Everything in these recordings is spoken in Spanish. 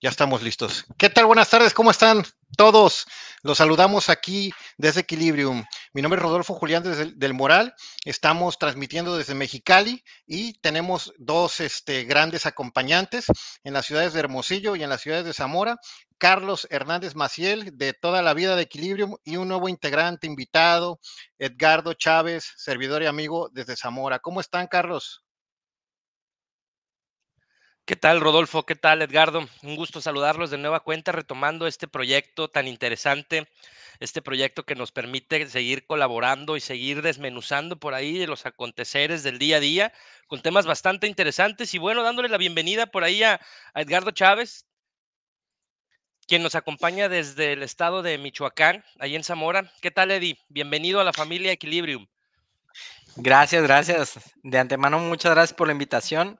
Ya estamos listos. ¿Qué tal? Buenas tardes, ¿cómo están todos? Los saludamos aquí desde Equilibrium. Mi nombre es Rodolfo Julián desde del Moral. Estamos transmitiendo desde Mexicali y tenemos dos este, grandes acompañantes en las ciudades de Hermosillo y en las ciudades de Zamora. Carlos Hernández Maciel, de toda la vida de Equilibrium, y un nuevo integrante invitado, Edgardo Chávez, servidor y amigo desde Zamora. ¿Cómo están, Carlos? ¿Qué tal, Rodolfo? ¿Qué tal, Edgardo? Un gusto saludarlos de nueva cuenta, retomando este proyecto tan interesante, este proyecto que nos permite seguir colaborando y seguir desmenuzando por ahí los aconteceres del día a día, con temas bastante interesantes. Y bueno, dándole la bienvenida por ahí a, a Edgardo Chávez, quien nos acompaña desde el estado de Michoacán, ahí en Zamora. ¿Qué tal, Eddie? Bienvenido a la familia Equilibrium. Gracias, gracias. De antemano, muchas gracias por la invitación.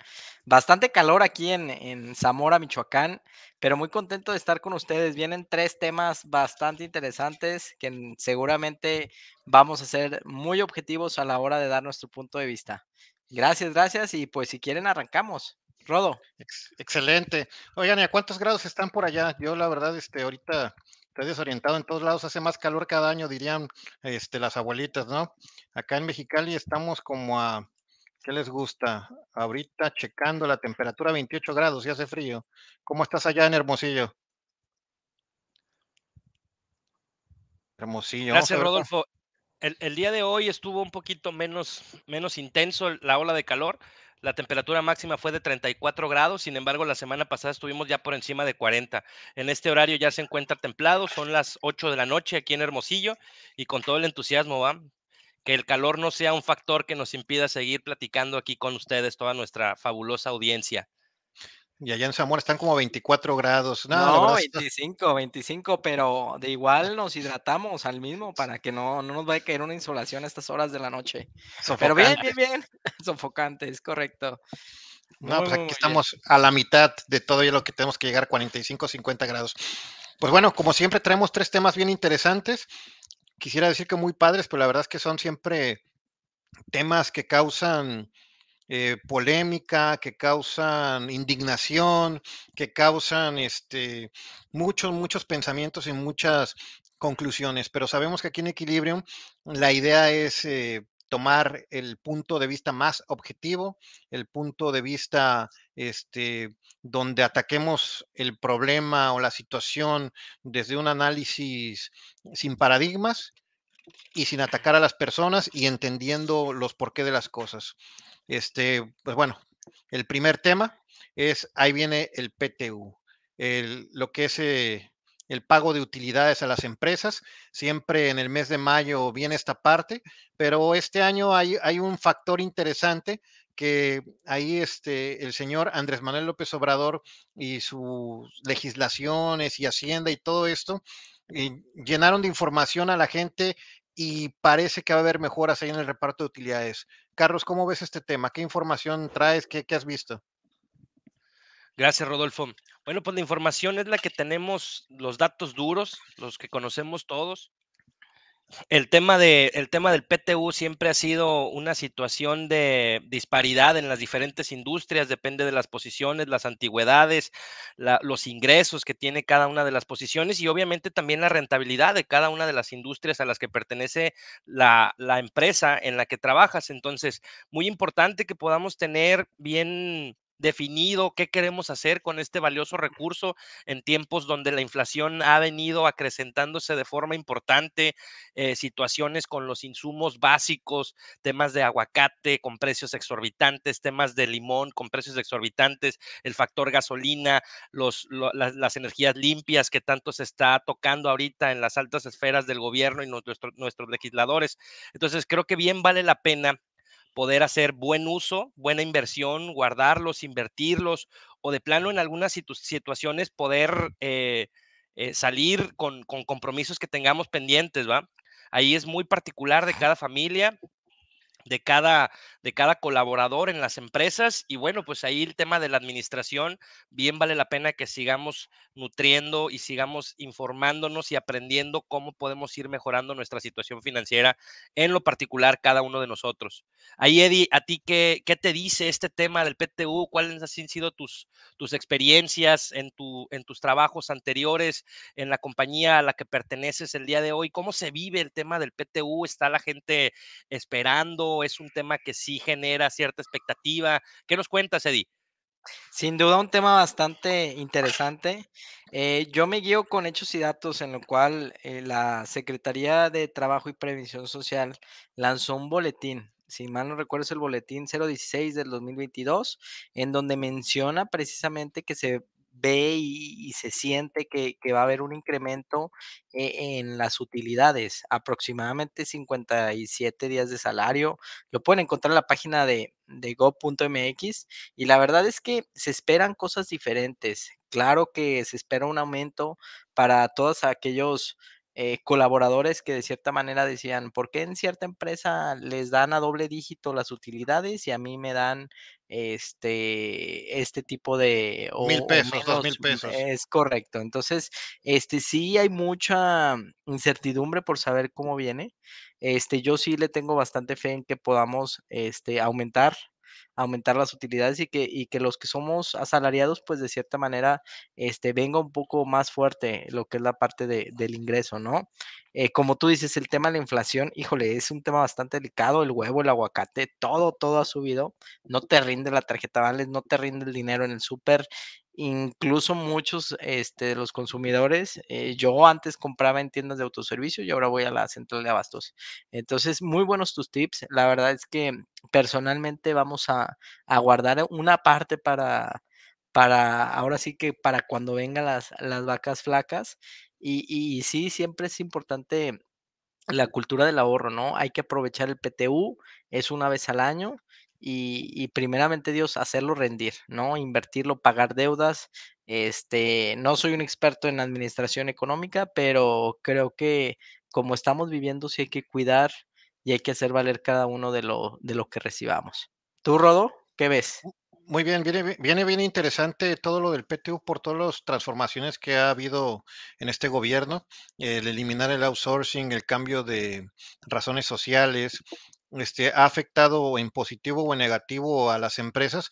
Bastante calor aquí en, Zamora, Michoacán, pero muy contento de estar con ustedes. Vienen tres temas bastante interesantes que seguramente vamos a ser muy objetivos a la hora de dar nuestro punto de vista. Gracias, gracias. Y pues si quieren, arrancamos. Rodo. Excelente. Oigan, ¿y a cuántos grados están por allá? Yo la verdad, este, ahorita estoy desorientado en todos lados, hace más calor cada año, dirían este, las abuelitas, ¿no? Acá en Mexicali estamos como a ¿Qué les gusta? Ahorita checando la temperatura 28 grados y hace frío. ¿Cómo estás allá en Hermosillo? Hermosillo. Gracias, Rodolfo. El, día de hoy estuvo un poquito menos, menos intenso la ola de calor. La temperatura máxima fue de 34 grados, sin embargo, la semana pasada estuvimos ya por encima de 40. En este horario ya se encuentra templado, son las 8 de la noche aquí en Hermosillo y con todo el entusiasmo, ¿va? Que el calor no sea un factor que nos impida seguir platicando aquí con ustedes, toda nuestra fabulosa audiencia. Y allá en Zamora están como 24 grados. No, 25, 25, pero de igual nos hidratamos al mismo para que no, no nos vaya a caer una insolación a estas horas de la noche. Pero bien, bien, bien. Sofocante, es correcto. No, pues aquí estamos a la mitad de todo lo que tenemos que llegar, 45, 50 grados. Pues bueno, como siempre traemos tres temas bien interesantes quisiera decir que muy padres, pero la verdad es que son siempre temas que causan eh, polémica, que causan indignación, que causan este, muchos, muchos pensamientos y muchas conclusiones. Pero sabemos que aquí en Equilibrium la idea es eh, tomar el punto de vista más objetivo, el punto de vista este, donde ataquemos el problema o la situación desde un análisis sin paradigmas y sin atacar a las personas y entendiendo los porqué de las cosas. Este, pues bueno, el primer tema es, ahí viene el PTU, el, lo que es eh, el pago de utilidades a las empresas. Siempre en el mes de mayo viene esta parte, pero este año hay, un factor interesante que ahí este, el señor Andrés Manuel López Obrador y sus legislaciones y Hacienda y todo esto llenaron de información a la gente y parece que va a haber mejoras ahí en el reparto de utilidades. Carlos, ¿cómo ves este tema? ¿Qué información traes? ¿Qué, qué has visto? Gracias, Rodolfo. Bueno, pues la información es la que tenemos, los datos duros, los que conocemos todos. El tema, de, el tema del PTU siempre ha sido una situación de disparidad en las diferentes industrias, depende de las posiciones, las antigüedades, los ingresos que tiene cada una de las posiciones y obviamente también la rentabilidad de cada una de las industrias a las que pertenece la, la empresa en la que trabajas. Entonces, muy importante que podamos tener bien definido qué queremos hacer con este valioso recurso en tiempos donde la inflación ha venido acrecentándose de forma importante, eh, situaciones con los insumos básicos, temas de aguacate con precios exorbitantes, temas de limón con precios exorbitantes, el factor gasolina, las, energías limpias que tanto se está tocando ahorita en las altas esferas del gobierno y nuestros legisladores. Entonces, creo que bien vale la pena poder hacer buen uso, buena inversión, guardarlos, invertirlos o de plano en algunas situaciones poder eh, eh, salir con, compromisos que tengamos pendientes, ¿va? Ahí es muy particular de cada familia. De cada, de cada colaborador en las empresas. Y bueno, pues ahí el tema de la administración, bien vale la pena que sigamos nutriendo y sigamos informándonos y aprendiendo cómo podemos ir mejorando nuestra situación financiera, en lo particular cada uno de nosotros. Ahí, Eddie, ¿a ti qué, qué te dice este tema del PTU? ¿Cuáles han sido tus, tus experiencias en, tu, en tus trabajos anteriores, en la compañía a la que perteneces el día de hoy? ¿Cómo se vive el tema del PTU? ¿Está la gente esperando? Es un tema que sí genera cierta expectativa? ¿Qué nos cuentas, Eddie? Sin duda un tema bastante interesante. Eh, yo me guío con hechos y datos en lo cual eh, la Secretaría de Trabajo y Prevención Social lanzó un boletín, si mal no recuerdo es el boletín 016 del 2022, en donde menciona precisamente que se ve y, se siente que, va a haber un incremento eh, en las utilidades, aproximadamente 57 días de salario. Lo pueden encontrar en la página de, de go.mx y la verdad es que se esperan cosas diferentes. Claro que se espera un aumento para todos aquellos eh, colaboradores que de cierta manera decían, ¿por qué en cierta empresa les dan a doble dígito las utilidades y a mí me dan este, este tipo de... mil pesos, dos mil pesos. Es correcto. Entonces, este, sí hay mucha incertidumbre por saber cómo viene. Este, yo sí le tengo bastante fe en que podamos este, aumentar aumentar las utilidades y que, y que los que somos asalariados, pues de cierta manera, este, venga un poco más fuerte lo que es la parte de, del ingreso, ¿no? Eh, como tú dices, el tema de la inflación, híjole, es un tema bastante delicado, el huevo, el aguacate, todo, todo ha subido, no te rinde la tarjeta Vales, no te rinde el dinero en el súper, incluso muchos este, de los consumidores, eh, yo antes compraba en tiendas de autoservicio y ahora voy a la central de abastos. Entonces, muy buenos tus tips. La verdad es que personalmente vamos a, guardar una parte para, para, ahora sí que para cuando vengan las, las vacas flacas. Y, y sí, siempre es importante la cultura del ahorro, ¿no? Hay que aprovechar el PTU, es una vez al año y, primeramente Dios, hacerlo rendir, ¿no? Invertirlo, pagar deudas. Este, no soy un experto en administración económica, pero creo que como estamos viviendo, sí hay que cuidar y hay que hacer valer cada uno de lo, de lo que recibamos. ¿Tú, Rodo? ¿Qué ves? Muy bien, viene, viene bien interesante todo lo del PTU por todas las transformaciones que ha habido en este gobierno, el eliminar el outsourcing, el cambio de razones sociales, este, ha afectado en positivo o en negativo a las empresas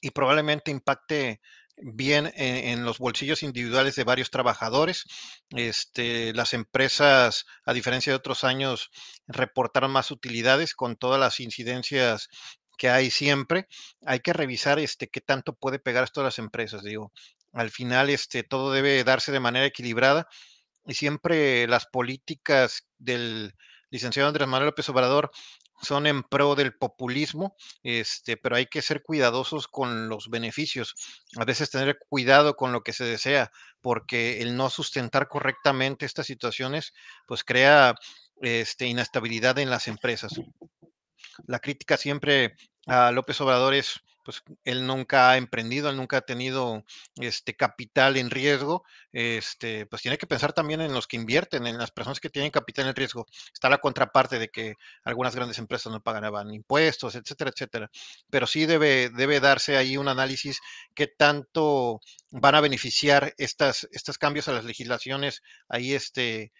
y probablemente impacte bien en, los bolsillos individuales de varios trabajadores. Este, las empresas, a diferencia de otros años, reportaron más utilidades con todas las incidencias que hay siempre. Hay que revisar este, qué tanto puede pegar esto a las empresas. Digo, al final este, todo debe darse de manera equilibrada y siempre las políticas del licenciado Andrés Manuel López Obrador son en pro del populismo, este, pero hay que ser cuidadosos con los beneficios. A veces tener cuidado con lo que se desea, porque el no sustentar correctamente estas situaciones, pues crea este, inestabilidad en las empresas. La crítica siempre a López Obrador es pues él nunca ha emprendido, él nunca ha tenido este capital en riesgo, este, pues tiene que pensar también en los que invierten, en las personas que tienen capital en riesgo. Está la contraparte de que algunas grandes empresas no pagaban impuestos, etcétera, etcétera. Pero sí debe, debe darse ahí un análisis qué tanto van a beneficiar estas, estos cambios a las legislaciones ahí este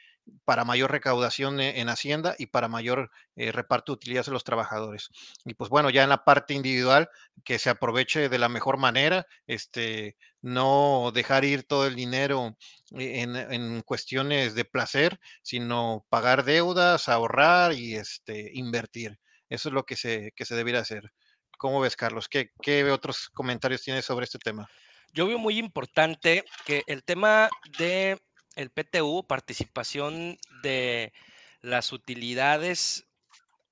para mayor recaudación e, en Hacienda y para mayor eh, reparto de utilidades de los trabajadores. Y pues bueno, ya en la parte individual, que se aproveche de la mejor manera, este, no dejar ir todo el dinero en, cuestiones de placer, sino pagar deudas, ahorrar y este, invertir. Eso es lo que se, que se debiera hacer. ¿Cómo ves, Carlos? ¿Qué, ¿Qué otros comentarios tienes sobre este tema? Yo veo muy importante que el tema de el PTU, participación de las utilidades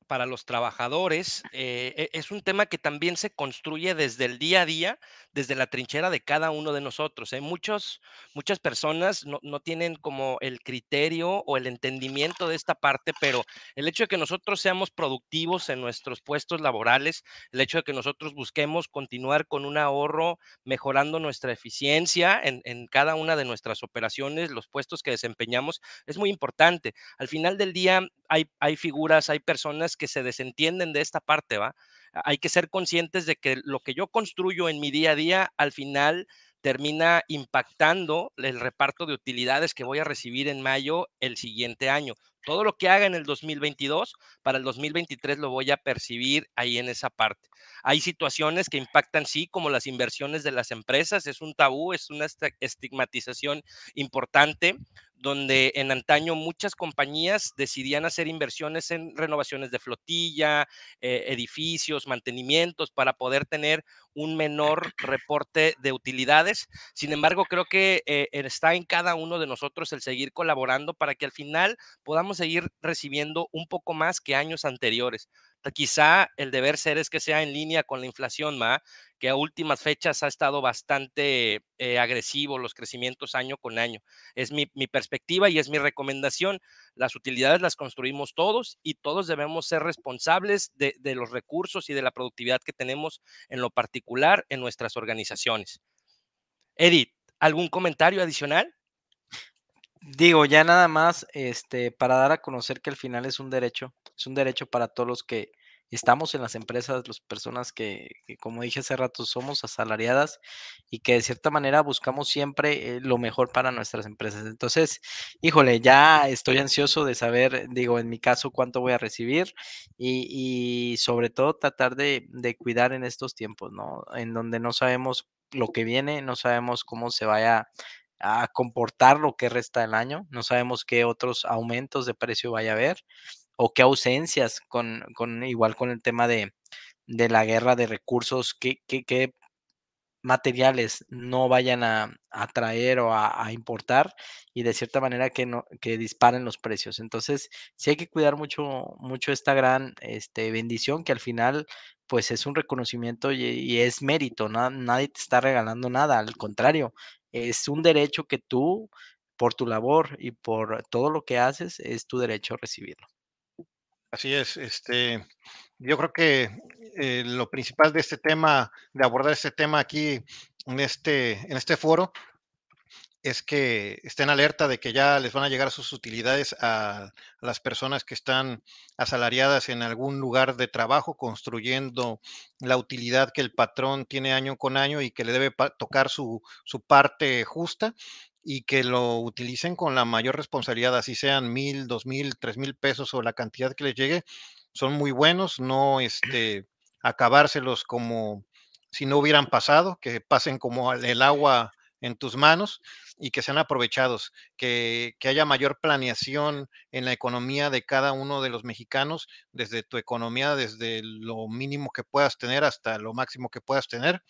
para los trabajadores eh, e, es un tema que también se construye desde el día a día, desde la trinchera de cada uno de nosotros. ¿eh? Muchos, muchas personas no, no, tienen como el criterio o el entendimiento de esta parte, pero el hecho de que nosotros seamos productivos en nuestros puestos laborales, el hecho de que nosotros busquemos continuar con un ahorro, mejorando nuestra eficiencia en, en cada una de nuestras operaciones, los puestos que desempeñamos, es muy importante. Al final del día hay, hay figuras, hay personas que se desentienden de esta parte, ¿va? Hay que ser conscientes de que lo que yo construyo en mi día a día, al final termina impactando el reparto de utilidades que voy a recibir en mayo el siguiente año. Todo lo que haga en el 2022, para el 2023 lo voy a percibir ahí en esa parte. Hay situaciones que impactan, sí, como las inversiones de las empresas, es un tabú, es una estigmatización importante, donde en antaño muchas compañías decidían hacer inversiones en renovaciones de flotilla, eh, edificios, mantenimientos, para poder tener un menor reporte de utilidades. Sin embargo, creo que eh, está en cada uno de nosotros el seguir colaborando para que al final podamos seguir recibiendo un poco más que años anteriores. Quizá el deber ser es que sea en línea con la inflación, ¿ma? que a últimas fechas ha estado bastante eh, agresivo los crecimientos año con año. Es mi, perspectiva y es mi recomendación. Las utilidades las construimos todos y todos debemos ser responsables de los recursos y de la productividad que tenemos en lo particular en nuestras organizaciones. Edith, ¿algún comentario adicional? Digo, ya nada más, este, para dar a conocer que al final es un derecho, es un derecho para todos los que estamos en las empresas, las personas que, como dije hace rato, somos asalariadas y que de cierta manera buscamos siempre eh, lo mejor para nuestras empresas. Entonces, híjole, ya estoy ansioso de saber, digo, en mi caso, cuánto voy a recibir y, sobre todo tratar de, de cuidar en estos tiempos, ¿no? En donde no sabemos lo que viene, no sabemos cómo se vaya a comportar lo que resta del año. No sabemos qué otros aumentos de precio vaya a haber o qué ausencias con, con igual con el tema de, de la guerra de recursos, qué, qué, materiales no vayan a, a traer o a, importar y de cierta manera que no que disparen los precios. Entonces, sí hay que cuidar mucho mucho esta gran este, bendición que al final pues es un reconocimiento y, es mérito, nadie te está regalando nada, al contrario, es un derecho que tú, por tu labor y por todo lo que haces, es tu derecho a recibirlo. Así es, este, yo creo que eh, lo principal de este tema, de abordar este tema aquí en este, en este foro, es que estén alerta de que ya les van a llegar sus utilidades a, las personas que están asalariadas en algún lugar de trabajo, construyendo la utilidad que el patrón tiene año con año y que le debe tocar su, su parte justa y que lo utilicen con la mayor responsabilidad, así sean mil, dos mil, tres mil pesos o la cantidad que les llegue, son muy buenos, no este, acabárselos como si no hubieran pasado, que pasen como el agua en tus manos y que sean aprovechados, que, haya mayor planeación en la economía de cada uno de los mexicanos, desde tu economía, desde lo mínimo que puedas tener hasta lo máximo que puedas tener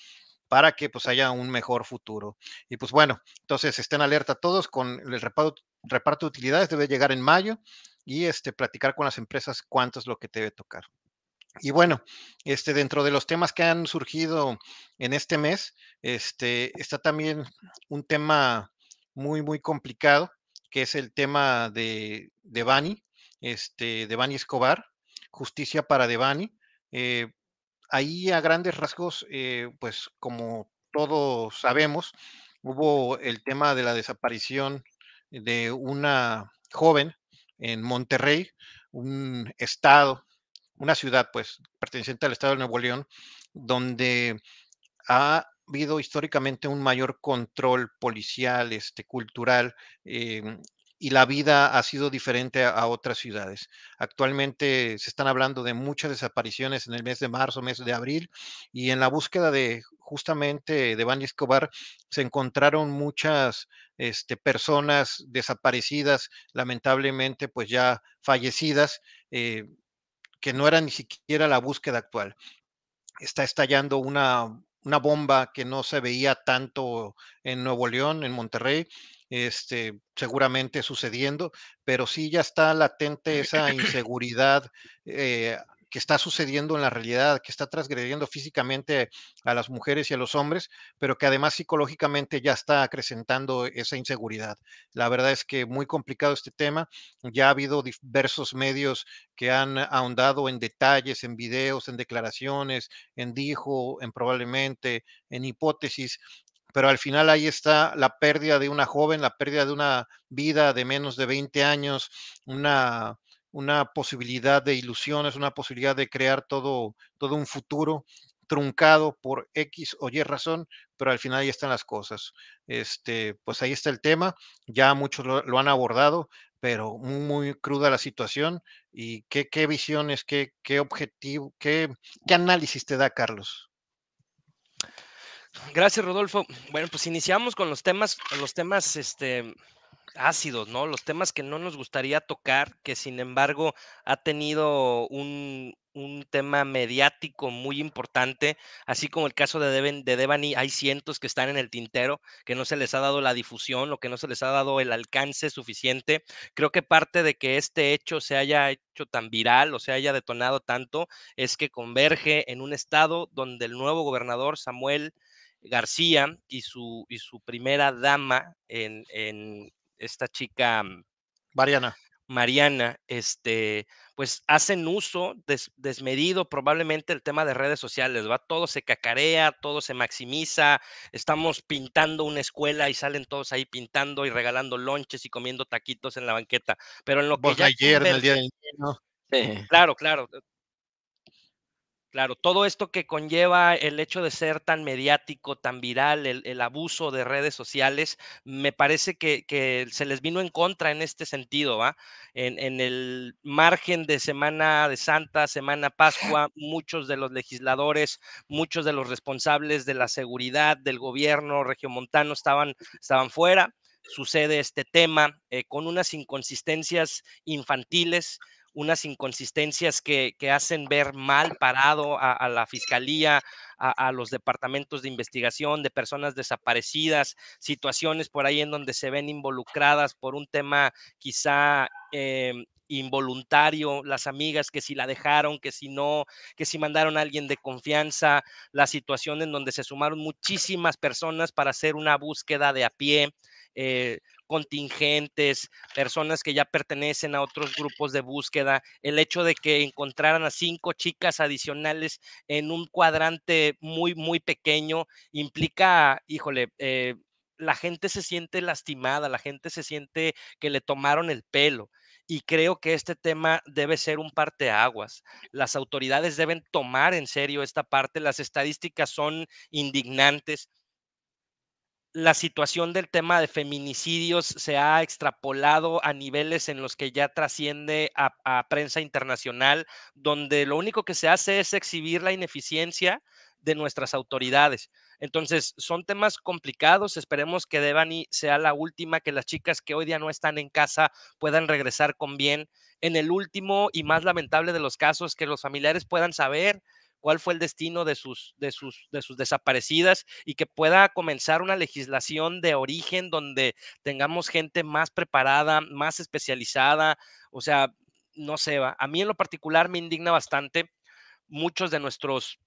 para que pues haya un mejor futuro. Y pues bueno, entonces estén alerta todos con el reparto, reparto de utilidades, debe llegar en mayo y este, platicar con las empresas cuánto es lo que te debe tocar. Y bueno, este, dentro de los temas que han surgido en este mes, este, está también un tema muy, muy complicado, que es el tema de, de Bani, este, de Bani Escobar, justicia para Devani. Eh, ahí a grandes rasgos, eh, pues como todos sabemos, hubo el tema de la desaparición de una joven en Monterrey, un estado una ciudad, pues, perteneciente al estado de Nuevo León, donde ha habido históricamente un mayor control policial, este, cultural, em, y la vida ha sido diferente a, otras ciudades. Actualmente se están hablando de muchas desapariciones en el mes de marzo, mes de abril, y en la búsqueda de justamente de Bani Escobar se encontraron muchas este, personas desaparecidas, lamentablemente pues ya fallecidas. Eh, que no era ni siquiera la búsqueda actual. Está estallando una, una bomba que no se veía tanto en Nuevo León, en Monterrey, este, seguramente sucediendo, pero sí ya está latente esa inseguridad eh, que está sucediendo en la realidad, que está transgrediendo físicamente a las mujeres y a los hombres, pero que además psicológicamente ya está acrecentando esa inseguridad. La verdad es que muy complicado este tema. Ya ha habido diversos medios que han ahondado en detalles, en videos, en declaraciones, en dijo, en probablemente, en hipótesis, pero al final ahí está la pérdida de una joven, la pérdida de una vida de menos de 20 años, una una posibilidad de ilusiones, una posibilidad de crear todo, todo un futuro truncado por X o Y razón, pero al final ahí están las cosas. Este, pues ahí está el tema, ya muchos lo, han abordado, pero muy, muy cruda la situación. ¿Y qué, qué visiones, qué, qué objetivo, qué, qué análisis te da, Carlos? Gracias, Rodolfo. Bueno, pues iniciamos con los temas, los temas este, ácidos, ¿no? Los temas que no nos gustaría tocar, que sin embargo ha tenido un, tema mediático muy importante, así como el caso de, de Devani, hay cientos que están en el tintero, que no se les ha dado la difusión o que no se les ha dado el alcance suficiente. Creo que parte de que este hecho se haya hecho tan viral o se haya detonado tanto es que converge en un estado donde el nuevo gobernador Samuel García y su, y su primera dama en, esta chica mm, Mariana. Mariana, este, pues hacen uso desmedido probablemente el tema de redes sociales, ¿va? Todo se cacarea, todo se maximiza, estamos pintando una escuela y salen todos ahí pintando y regalando lonches y comiendo taquitos en la banqueta, pero en lo que ya ayer, en el día del Claro, claro, Claro, todo esto que conlleva el hecho de ser tan mediático, tan viral, el, abuso de redes sociales, me parece que, se les vino en contra en este sentido, ¿va? En, el margen de Semana de Santa, Semana Pascua, muchos de los legisladores, muchos de los responsables de la seguridad del gobierno regiomontano estaban, estaban fuera. Sucede este tema eh, con unas inconsistencias infantiles unas inconsistencias que, hacen ver mal parado a, la fiscalía, a, los departamentos de investigación de personas desaparecidas, situaciones por ahí en donde se ven involucradas por un tema quizá em, involuntario, las amigas que si la dejaron, que si no, que si mandaron a alguien de confianza, la situación en donde se sumaron muchísimas personas para hacer una búsqueda de a pie. Eh, contingentes, personas que ya pertenecen a otros grupos de búsqueda, el hecho de que encontraran a cinco chicas adicionales en un cuadrante muy, muy pequeño, implica, híjole, eh, la gente se siente lastimada, la gente se siente que le tomaron el pelo. Y creo que este tema debe ser un parteaguas. Las autoridades deben tomar en serio esta parte. Las estadísticas son indignantes la situación del tema de feminicidios se ha extrapolado a niveles en los que ya trasciende a, prensa internacional, donde lo único que se hace es exhibir la ineficiencia de nuestras autoridades. Entonces, son temas complicados. Esperemos que Devani sea la última, que las chicas que hoy día no están en casa puedan regresar con bien. En el último y más lamentable de los casos, que los familiares puedan saber cuál fue el destino de sus, de sus, de sus desaparecidas y que pueda comenzar una legislación de origen donde tengamos gente más preparada, más especializada. O sea, no sé, a mí en lo particular me indigna bastante. Muchos de nuestros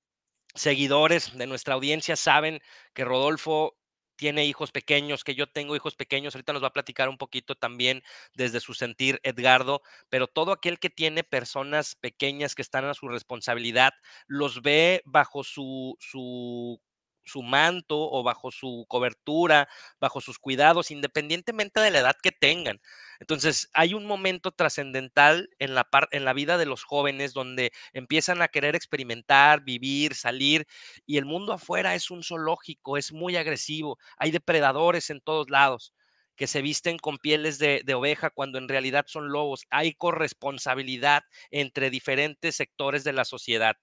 seguidores, de nuestra audiencia, saben que Rodolfo tiene hijos pequeños, que yo tengo hijos pequeños, ahorita nos va a platicar un poquito también desde su sentir Edgardo, pero todo aquel que tiene personas pequeñas que están a su responsabilidad, los ve bajo su, su su manto o bajo su cobertura, bajo sus cuidados, independientemente de la edad que tengan. Entonces, hay un momento trascendental en la, vida de los jóvenes donde empiezan a querer experimentar, vivir, salir, y el mundo afuera es un zoológico, es muy agresivo, hay depredadores en todos lados que se visten con pieles de, oveja cuando en realidad son lobos. Hay corresponsabilidad entre diferentes sectores de la sociedad,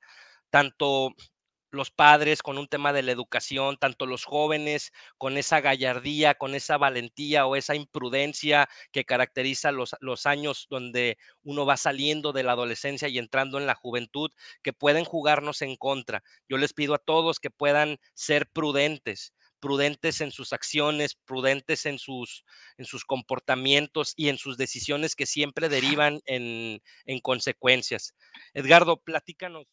tanto los padres con un tema de la educación, tanto los jóvenes con esa gallardía, con esa valentía o esa imprudencia que caracteriza los, los años donde uno va saliendo de la adolescencia y entrando en la juventud, que pueden jugarnos en contra. Yo les pido a todos que puedan ser prudentes prudentes en sus acciones, prudentes en sus, en sus comportamientos y en sus decisiones que siempre derivan en, en consecuencias. Edgardo, platícanos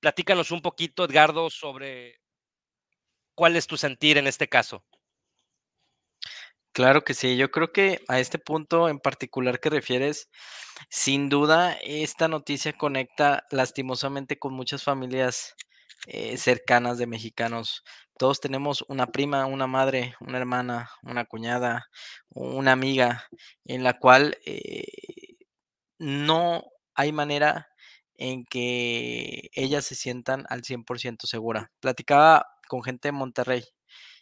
Platícanos un poquito, Edgardo, sobre cuál es tu sentir en este caso. Claro que sí, yo creo que a este punto en particular que refieres, sin duda esta noticia conecta lastimosamente con muchas familias eh, cercanas de mexicanos. Todos tenemos una prima, una madre, una hermana, una cuñada, una amiga en la cual eh, no hay manera en que ellas se sientan al 100% segura. Platicaba con gente de Monterrey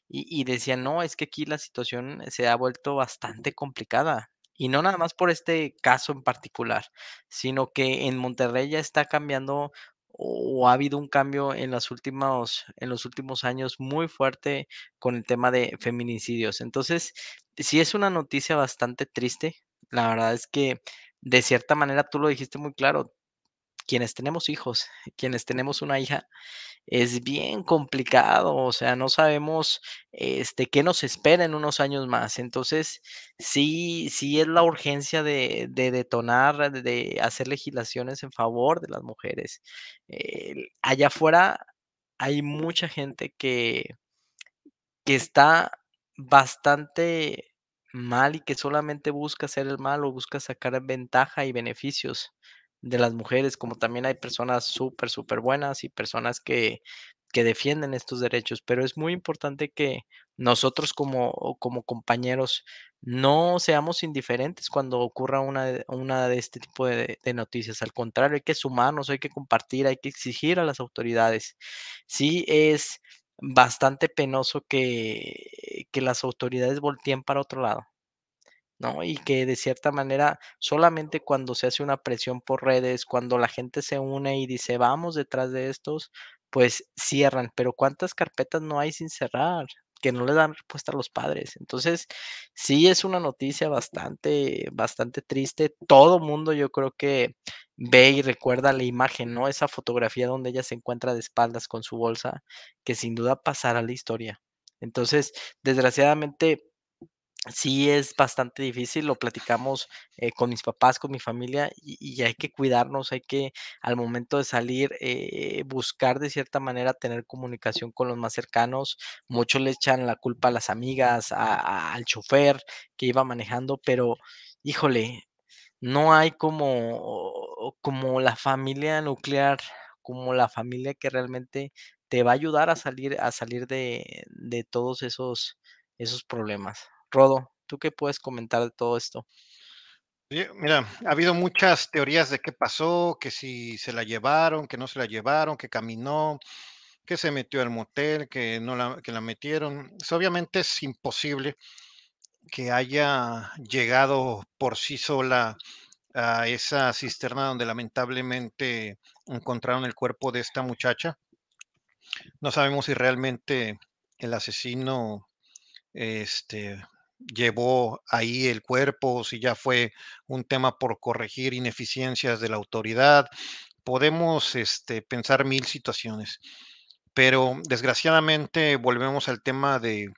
y, y decían, no, es que aquí la situación se ha vuelto bastante complicada. Y no nada más por este caso en particular, sino que en Monterrey ya está cambiando o ha habido un cambio en los últimos, en los últimos años muy fuerte con el tema de feminicidios. Entonces, sí es una noticia bastante triste. La verdad es que de cierta manera tú lo dijiste muy claro, quienes tenemos hijos, quienes tenemos una hija, es bien complicado, o sea, no sabemos este, qué nos espera en unos años más. Entonces, sí, sí es la urgencia de, de detonar, de hacer legislaciones en favor de las mujeres. Eh, allá afuera hay mucha gente que, que está bastante mal y que solamente busca hacer el mal o busca sacar ventaja y beneficios de las mujeres, como también hay personas súper, súper buenas y personas que, que defienden estos derechos, pero es muy importante que nosotros como, como compañeros no seamos indiferentes cuando ocurra una, una de este tipo de, de noticias. Al contrario, hay que sumarnos, hay que compartir, hay que exigir a las autoridades. Sí, es bastante penoso que, que las autoridades volteen para otro lado. ¿No? Y que de cierta manera solamente cuando se hace una presión por redes, cuando la gente se une y dice vamos detrás de estos, pues cierran. Pero ¿cuántas carpetas no hay sin cerrar? que no le dan respuesta a los padres. Entonces, sí es una noticia bastante, bastante triste. Todo mundo yo creo que ve y recuerda la imagen, ¿no? Esa fotografía donde ella se encuentra de espaldas con su bolsa, que sin duda pasará a la historia. Entonces, desgraciadamente, Sí, es bastante difícil, lo platicamos, eh, con mis papás, con mi familia, y hay que cuidarnos, hay que, al momento de salir, eh, buscar de cierta manera tener comunicación con los más cercanos. Muchos le echan la culpa a las amigas, al chofer que iba manejando, pero, híjole, no hay como como la familia nuclear, como la familia que realmente te va a ayudar a salir a salir de de todos esos esos problemas. Rodo, ¿tú qué puedes comentar de todo esto? Mira, ha habido muchas teorías de qué pasó, que si se la llevaron, que no se la llevaron, que caminó, que se metió al motel, que no la, que la metieron. Obviamente es imposible que haya llegado por sí sola a esa cisterna donde lamentablemente encontraron el cuerpo de esta muchacha. No sabemos si realmente el asesino este, llevó ahí el cuerpo, si ya fue un tema por corregir ineficiencias de la autoridad. Podemos este, pensar mil situaciones, pero desgraciadamente volvemos al tema de,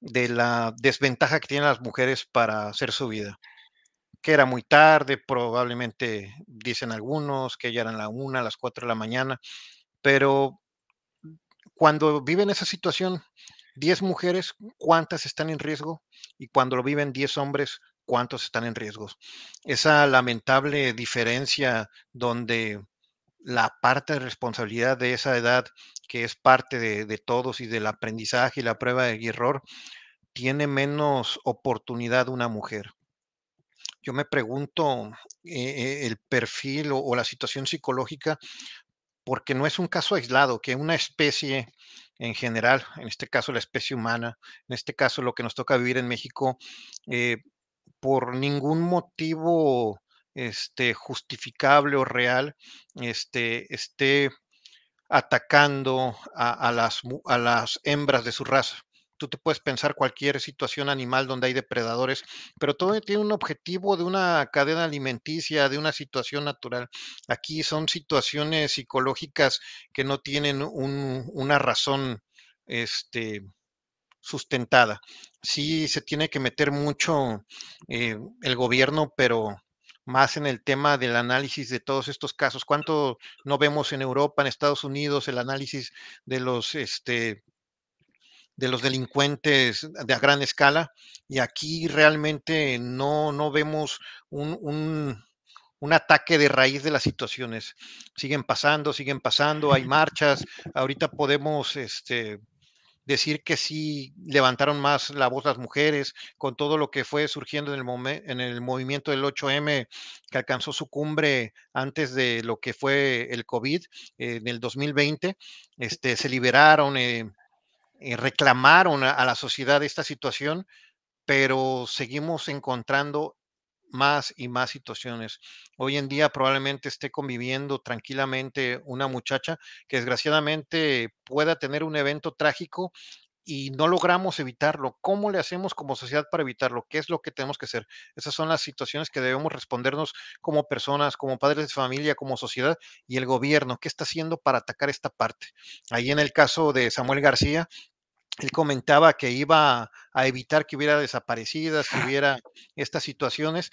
de la desventaja que tienen las mujeres para hacer su vida. Que era muy tarde, probablemente dicen algunos que ya eran la una, las cuatro de la mañana, pero cuando viven esa situación, 10 mujeres, ¿cuántas están en riesgo? Y cuando lo viven 10 hombres, ¿cuántos están en riesgo? Esa lamentable diferencia donde la parte de responsabilidad de esa edad, que es parte de, de todos y del aprendizaje y la prueba de error, tiene menos oportunidad una mujer. Yo me pregunto eh, el perfil o la situación psicológica porque no es un caso aislado, que una especie en general, en este caso la especie humana, en este caso lo que nos toca vivir en México, eh, por ningún motivo este, justificable o real, este, esté atacando a, las, a las hembras de su raza. Tú te puedes pensar cualquier situación animal donde hay depredadores, pero todo tiene un objetivo de una cadena alimenticia, de una situación natural. Aquí son situaciones psicológicas que no tienen un- una razón este, sustentada. Sí se tiene que meter mucho eh, el gobierno, pero más en el tema del análisis de todos estos casos. ¿Cuánto no vemos en Europa, en Estados Unidos, el análisis de los, este, de los delincuentes de a gran escala? Y aquí realmente no, no vemos un, un, un ataque de raíz de las situaciones. Siguen pasando, siguen pasando, hay marchas. Ahorita podemos este, decir que sí levantaron más la voz las mujeres, con todo lo que fue surgiendo en el, en el movimiento del 8M, que alcanzó su cumbre antes de lo que fue el COVID eh, en el 2020, este, se liberaron, eh, eh, reclamaron a, a la sociedad esta situación, pero seguimos encontrando más y más situaciones. Hoy en día probablemente esté conviviendo tranquilamente una muchacha que desgraciadamente pueda tener un evento trágico y no logramos evitarlo. ¿Cómo le hacemos como sociedad para evitarlo? ¿Qué es lo que tenemos que hacer? Esas son las situaciones que debemos respondernos como personas, como padres de familia, como sociedad y el gobierno. ¿Qué está haciendo para atacar esta parte? Ahí en el caso de Samuel García, él comentaba que iba a evitar que hubiera desaparecidas, que hubiera estas situaciones,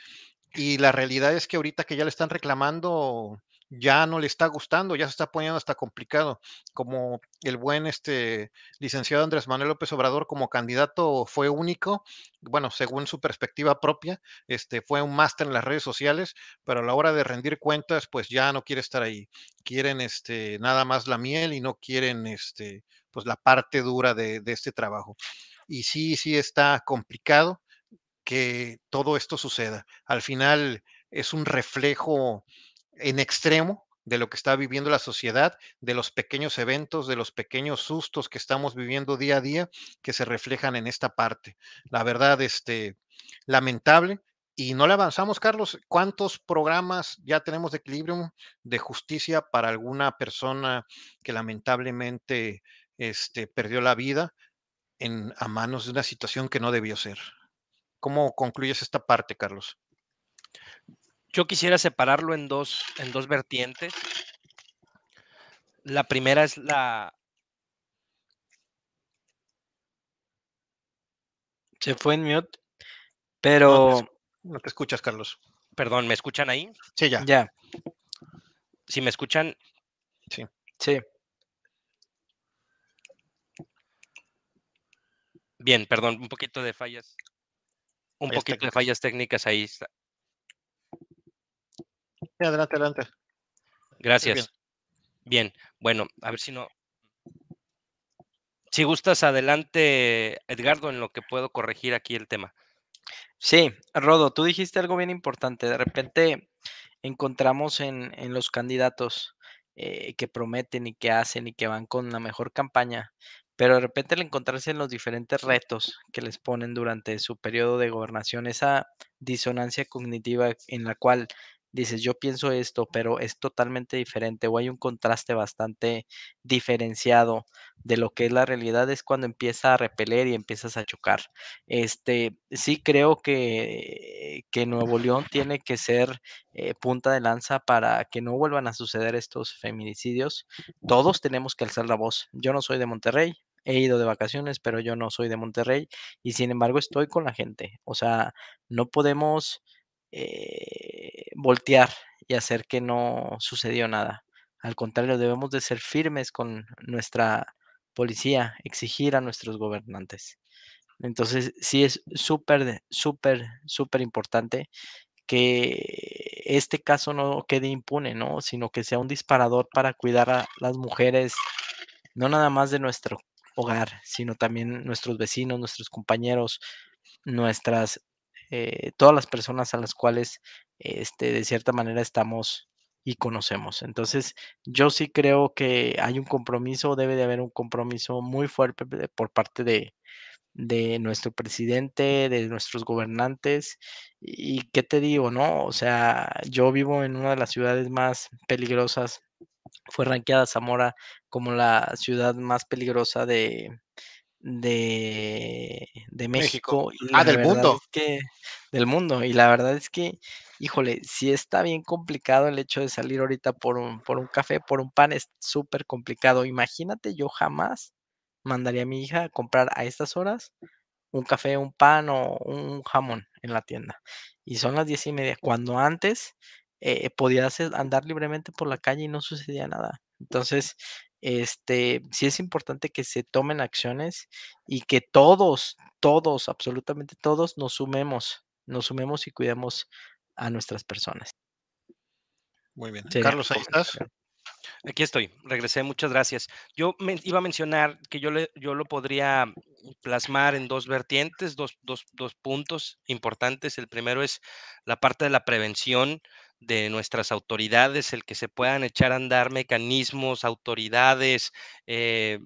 y la realidad es que ahorita que ya le están reclamando, ya no le está gustando, ya se está poniendo hasta complicado. Como el buen este licenciado Andrés Manuel López Obrador como candidato fue único, bueno, según su perspectiva propia, este fue un máster en las redes sociales, pero a la hora de rendir cuentas, pues ya no quiere estar ahí. Quieren este nada más la miel y no quieren este pues la parte dura de, de este trabajo. Y sí, sí está complicado que todo esto suceda. Al final es un reflejo en extremo de lo que está viviendo la sociedad, de los pequeños eventos, de los pequeños sustos que estamos viviendo día a día, que se reflejan en esta parte. La verdad, este, lamentable. Y no le avanzamos, Carlos. ¿Cuántos programas ya tenemos de equilibrio de justicia para alguna persona que lamentablemente este, perdió la vida en, a manos de una situación que no debió ser? ¿Cómo concluyes esta parte, Carlos? Yo quisiera separarlo en dos, en dos vertientes. La primera es la... Se fue en mute, pero... No te, escuchas, Carlos. Perdón, ¿me escuchan ahí? Sí, ya. Ya. Si me escuchan... Sí. Sí. Bien, perdón, un poquito de fallas. Un poquito de fallas técnicas ahí. Adelante, adelante. Gracias. Bien. bueno, a ver si no. Si gustas, adelante, Edgardo, en lo que puedo corregir aquí el tema. Sí, Rodo, tú dijiste algo bien importante. De repente encontramos en, en los candidatos eh, que prometen y que hacen y que van con la mejor campaña, pero de repente al encontrarse en los diferentes retos que les ponen durante su periodo de gobernación, esa disonancia cognitiva en la cual dices, yo pienso esto, pero es totalmente diferente o hay un contraste bastante diferenciado de lo que es la realidad, es cuando empieza a repeler y empiezas a chocar. Este, sí creo que, que Nuevo León tiene que ser eh, punta de lanza para que no vuelvan a suceder estos feminicidios. Todos tenemos que alzar la voz. Yo no soy de Monterrey, he ido de vacaciones, pero yo no soy de Monterrey y sin embargo estoy con la gente. O sea, no podemos eh, voltear y hacer que no sucedió nada. Al contrario, debemos de ser firmes con nuestra policía, exigir a nuestros gobernantes. Entonces, sí es súper, súper, súper importante que este caso no quede impune, ¿no? Sino que sea un disparador para cuidar a las mujeres, no nada más de nuestro hogar, sino también nuestros vecinos, nuestros compañeros, nuestras eh, todas las personas a las cuales este, de cierta manera estamos y conocemos. Entonces, yo sí creo que hay un compromiso, debe de haber un compromiso muy fuerte por parte de, de nuestro presidente, de nuestros gobernantes. Y qué te digo, ¿no? O sea, yo vivo en una de las ciudades más peligrosas. Fue ranqueada Zamora como la ciudad más peligrosa de, de, de México. ah, del mundo. que, del mundo. Y la verdad es que, híjole, si está bien complicado el hecho de salir ahorita por un, por un café, por un pan, es súper complicado. Imagínate, yo jamás mandaría a mi hija a comprar a estas horas un café, un pan o un jamón en la tienda. Y son las diez y media, cuando antes eh, podías andar libremente por la calle y no sucedía nada. Entonces, este, sí es importante que se tomen acciones y que todos, todos, absolutamente todos nos sumemos, nos sumemos y cuidemos a nuestras personas. Muy bien. Carlos, ahí estás. Aquí estoy, regresé, muchas gracias. Yo me iba a mencionar que yo, le, yo lo podría plasmar en dos vertientes, dos, dos, dos puntos importantes. El primero es la parte de la prevención de nuestras autoridades, el que se puedan echar a andar mecanismos, autoridades, eh,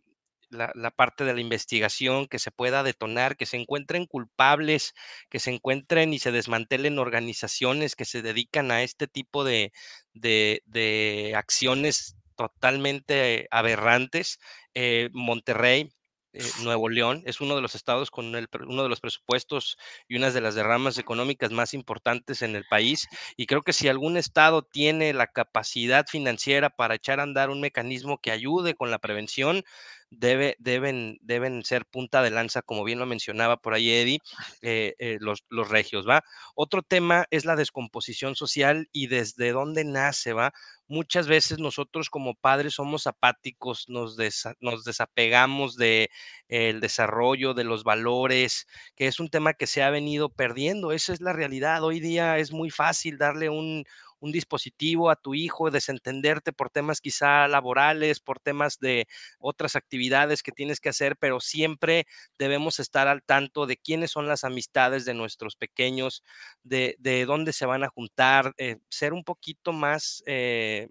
la, parte de la investigación, que se pueda detonar, que se encuentren culpables, que se encuentren y se desmantelen organizaciones que se dedican a este tipo de, de, acciones totalmente aberrantes. Eh, Monterrey, eh, Nuevo León es uno de los estados con uno de los presupuestos y una de las derramas económicas más importantes en el país. Y creo que si algún estado tiene la capacidad financiera para echar a andar un mecanismo que ayude con la prevención, debe, deben, deben ser punta de lanza, como bien lo mencionaba por ahí Eddie, eh, eh, los, los regios, ¿va? Otro tema es la descomposición social y desde dónde nace, ¿va? Muchas veces nosotros como padres somos apáticos, nos, nos desapegamos del de, el desarrollo, de los valores, que es un tema que se ha venido perdiendo. Esa es la realidad. Hoy día es muy fácil darle un, un dispositivo a tu hijo, desentenderte por temas quizá laborales, por temas de otras actividades que tienes que hacer, pero siempre debemos estar al tanto de quiénes son las amistades de nuestros pequeños, de, de dónde se van a juntar, eh, ser un poquito más... Eh,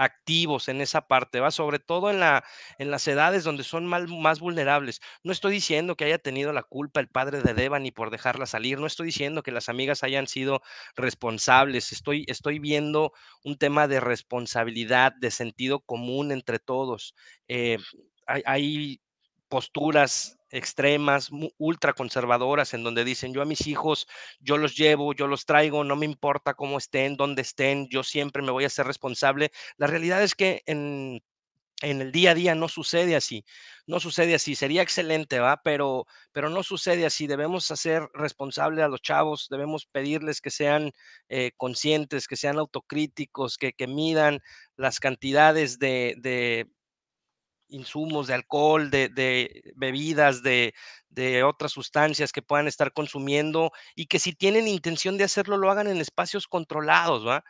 activos en esa parte, va sobre todo en, la, en las edades donde son más vulnerables. No estoy diciendo que haya tenido la culpa el padre de Devani por dejarla salir, no estoy diciendo que las amigas hayan sido responsables, estoy, estoy viendo un tema de responsabilidad, de sentido común entre todos. Eh, hay, hay posturas extremas, ultra conservadoras, en donde dicen, yo a mis hijos, yo los llevo, yo los traigo, no me importa cómo estén, dónde estén, yo siempre me voy a ser responsable. La realidad es que en, en el día a día no sucede así, no sucede así, sería excelente, ¿va? Pero, pero no sucede así, debemos hacer responsable a los chavos, debemos pedirles que sean eh, conscientes, que sean autocríticos, que, que midan las cantidades de, de insumos de alcohol, de, bebidas, de, otras sustancias que puedan estar consumiendo y que si tienen intención de hacerlo lo hagan en espacios controlados, ¿va?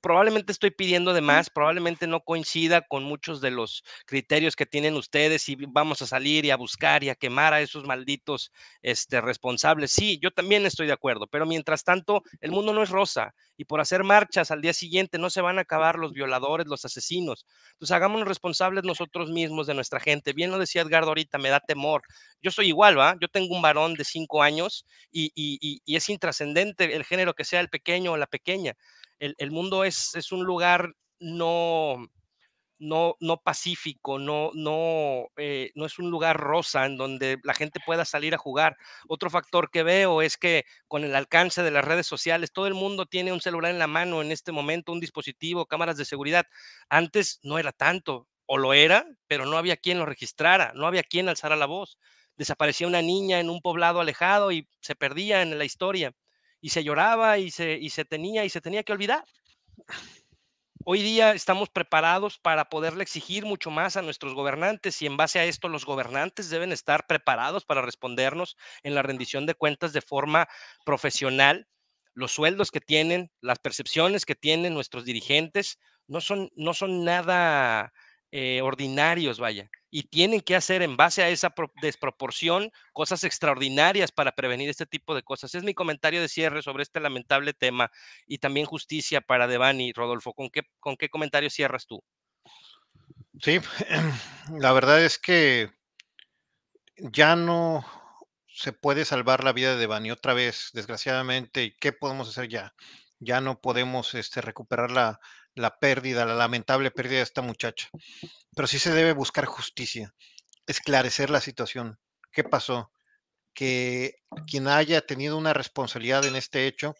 Probablemente estoy pidiendo de más, probablemente no coincida con muchos de los criterios que tienen ustedes y vamos a salir y a buscar y a quemar a esos malditos este, responsables. Sí, yo también estoy de acuerdo, pero mientras tanto el mundo no es rosa y por hacer marchas al día siguiente no se van a acabar los violadores, los asesinos. Entonces hagámonos responsables nosotros mismos de nuestra gente. Bien lo decía Edgardo ahorita, me da temor. Yo soy igual, ¿va? Yo tengo un varón de cinco años y, es intrascendente el género que sea el pequeño o la pequeña. El, mundo es, es un lugar no, no, no pacífico, no, no, eh, no es un lugar rosa en donde la gente pueda salir a jugar. Otro factor que veo es que con el alcance de las redes sociales, todo el mundo tiene un celular en la mano en este momento, un dispositivo, cámaras de seguridad. Antes no era tanto, o lo era, pero no había quien lo registrara, no había quien alzara la voz. Desaparecía una niña en un poblado alejado y se perdía en la historia. Y se lloraba y se, y se tenía y se tenía que olvidar. Hoy día estamos preparados para poderle exigir mucho más a nuestros gobernantes y en base a esto los gobernantes deben estar preparados para respondernos en la rendición de cuentas de forma profesional. Los sueldos que tienen, las percepciones que tienen nuestros dirigentes no son, no son nada eh, ordinarios, vaya, y tienen que hacer en base a esa desproporción cosas extraordinarias para prevenir este tipo de cosas. Es mi comentario de cierre sobre este lamentable tema y también justicia para Devani, Rodolfo. ¿Con qué, con qué comentario cierras tú? Sí, la verdad es que ya no se puede salvar la vida de Devani otra vez, desgraciadamente. ¿Y qué podemos hacer ya? Ya no podemos este, recuperar la, la pérdida, la lamentable pérdida de esta muchacha. Pero sí se debe buscar justicia, esclarecer la situación. ¿Qué pasó? Que quien haya tenido una responsabilidad en este hecho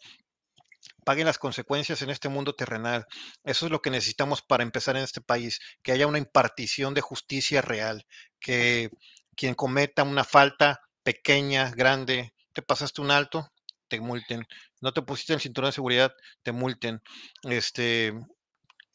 pague las consecuencias en este mundo terrenal. Eso es lo que necesitamos para empezar en este país, que haya una impartición de justicia real, que quien cometa una falta pequeña, grande, te pasaste un alto, te multen. No te pusiste el cinturón de seguridad, te multen. Este,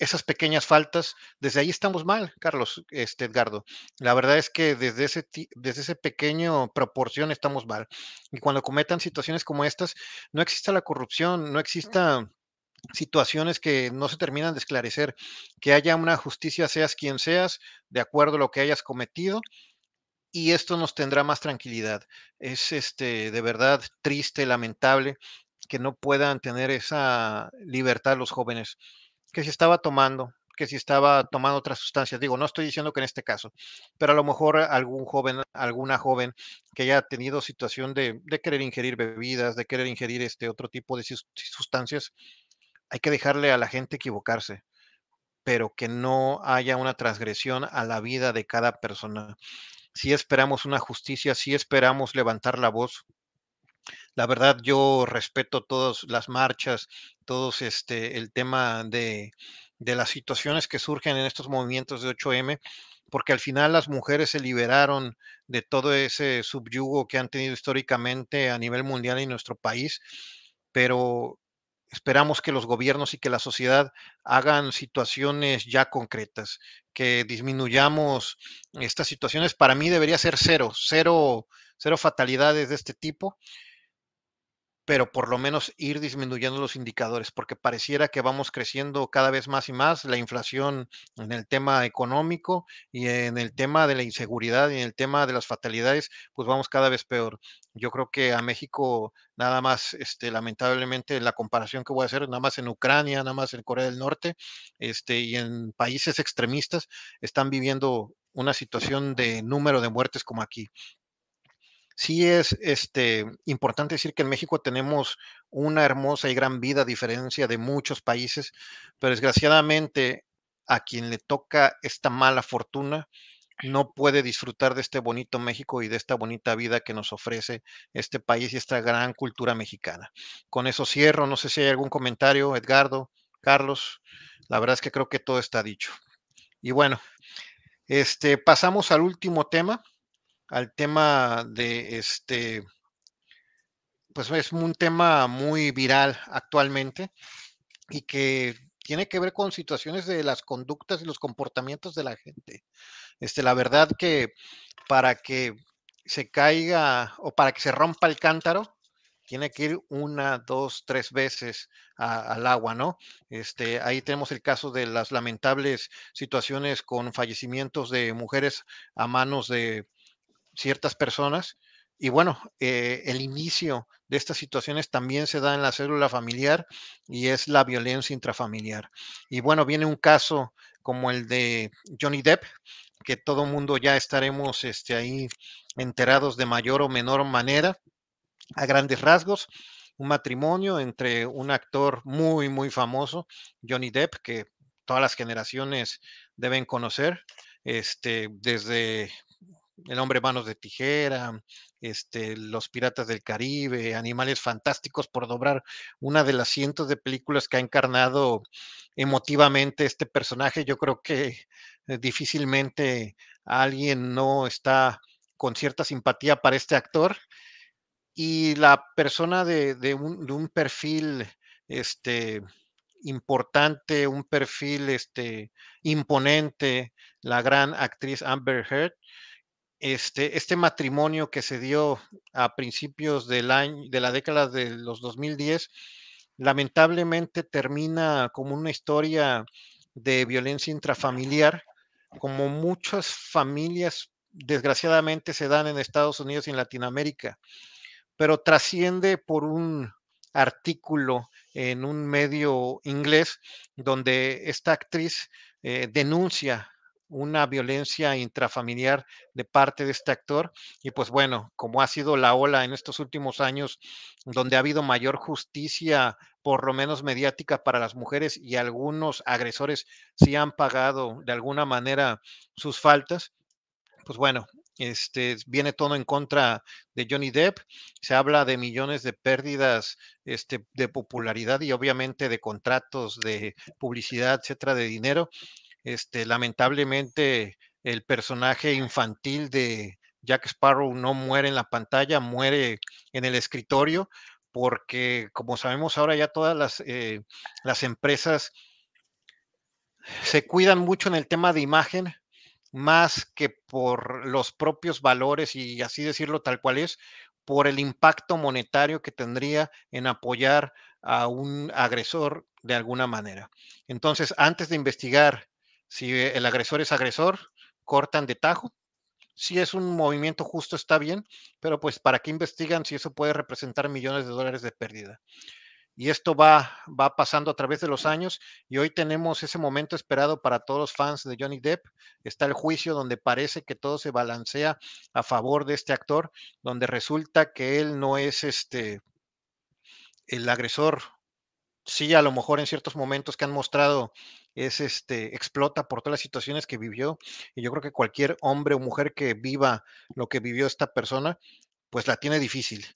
esas pequeñas faltas, desde ahí estamos mal, Carlos, este Edgardo. La verdad es que desde ese, desde ese pequeño proporción estamos mal. Y cuando cometan situaciones como estas, no exista la corrupción, no exista situaciones que no se terminan de esclarecer, que haya una justicia, seas quien seas, de acuerdo a lo que hayas cometido, y esto nos tendrá más tranquilidad. Es este de verdad triste, lamentable que no puedan tener esa libertad los jóvenes, que si estaba tomando, que si estaba tomando otras sustancias. Digo, no estoy diciendo que en este caso, pero a lo mejor algún joven, alguna joven que haya tenido situación de, querer ingerir bebidas, de querer ingerir este otro tipo de sustancias, hay que dejarle a la gente equivocarse, pero que no haya una transgresión a la vida de cada persona. Si esperamos una justicia, si esperamos levantar la voz. La verdad, yo respeto todas las marchas, todos este, el tema de, de las situaciones que surgen en estos movimientos de 8M, porque al final las mujeres se liberaron de todo ese subyugo que han tenido históricamente a nivel mundial en nuestro país, pero Esperamos que los gobiernos y que la sociedad hagan situaciones ya concretas, que disminuyamos estas situaciones. Para mí debería ser cero, cero, cero fatalidades de este tipo pero por lo menos ir disminuyendo los indicadores, porque pareciera que vamos creciendo cada vez más y más la inflación en el tema económico y en el tema de la inseguridad y en el tema de las fatalidades, pues vamos cada vez peor. Yo creo que a México nada más, este, lamentablemente, la comparación que voy a hacer, nada más en Ucrania, nada más en Corea del Norte, este, y en países extremistas, están viviendo una situación de número de muertes como aquí sí es este, importante decir que en México tenemos una hermosa y gran vida diferencia de muchos países, pero desgraciadamente a quien le toca esta mala fortuna no puede disfrutar de este bonito México y de esta bonita vida que nos ofrece este país y esta gran cultura mexicana. Con eso cierro, no sé si hay algún comentario, Edgardo, Carlos, la verdad es que creo que todo está dicho. Y bueno, este, pasamos al último tema, al tema de este, pues es un tema muy viral actualmente y que tiene que ver con situaciones de las conductas y los comportamientos de la gente. Este, la verdad que para que se caiga o para que se rompa el cántaro, tiene que ir una, dos, tres veces al agua, ¿no? Este, ahí tenemos el caso de las lamentables situaciones con fallecimientos de mujeres a manos de ciertas personas. Y bueno, eh, el inicio de estas situaciones también se da en la célula familiar y es la violencia intrafamiliar. Y bueno, viene un caso como el de Johnny Depp, que todo mundo ya estaremos este, ahí enterados de mayor o menor manera, a grandes rasgos. Un matrimonio entre un actor muy, muy famoso, Johnny Depp, que todas las generaciones deben conocer, este, desde el hombre manos de tijera, este, Los Piratas del Caribe, Animales Fantásticos, por doblar una de las cientos de películas que ha encarnado emotivamente este personaje. Yo creo que eh, difícilmente alguien no está con cierta simpatía para este actor. Y la persona de, un, de un, perfil este, importante, un perfil este, imponente, la gran actriz Amber Heard, este, este matrimonio que se dio a principios del año, de la década de los 2010, lamentablemente termina como una historia de violencia intrafamiliar, como muchas familias desgraciadamente se dan en Estados Unidos y en Latinoamérica, pero trasciende por un artículo en un medio inglés donde esta actriz eh, denuncia una violencia intrafamiliar de parte de este actor. Y pues bueno, como ha sido la ola en estos últimos años, donde ha habido mayor justicia, por lo menos mediática para las mujeres y algunos agresores sí han pagado de alguna manera sus faltas, pues bueno, este, viene todo en contra de Johnny Depp. Se habla de millones de pérdidas este, de popularidad y obviamente de contratos de publicidad, etcétera, de dinero. Este, lamentablemente, el personaje infantil de Jack Sparrow no muere en la pantalla, muere en el escritorio, porque como sabemos ahora ya todas las, eh, las empresas se cuidan mucho en el tema de imagen, más que por los propios valores y así decirlo tal cual es, por el impacto monetario que tendría en apoyar a un agresor de alguna manera. Entonces, antes de investigar si el agresor es agresor, cortan de tajo. Si es un movimiento justo, está bien, pero pues ¿para qué investigan si eso puede representar millones de dólares de pérdida? Y esto va, va pasando a través de los años y hoy tenemos ese momento esperado para todos los fans de Johnny Depp. Está el juicio donde parece que todo se balancea a favor de este actor, donde resulta que él no es este el agresor. Sí, a lo mejor en ciertos momentos que han mostrado es este explota por todas las situaciones que vivió y yo creo que cualquier hombre o mujer que viva lo que vivió esta persona, pues la tiene difícil.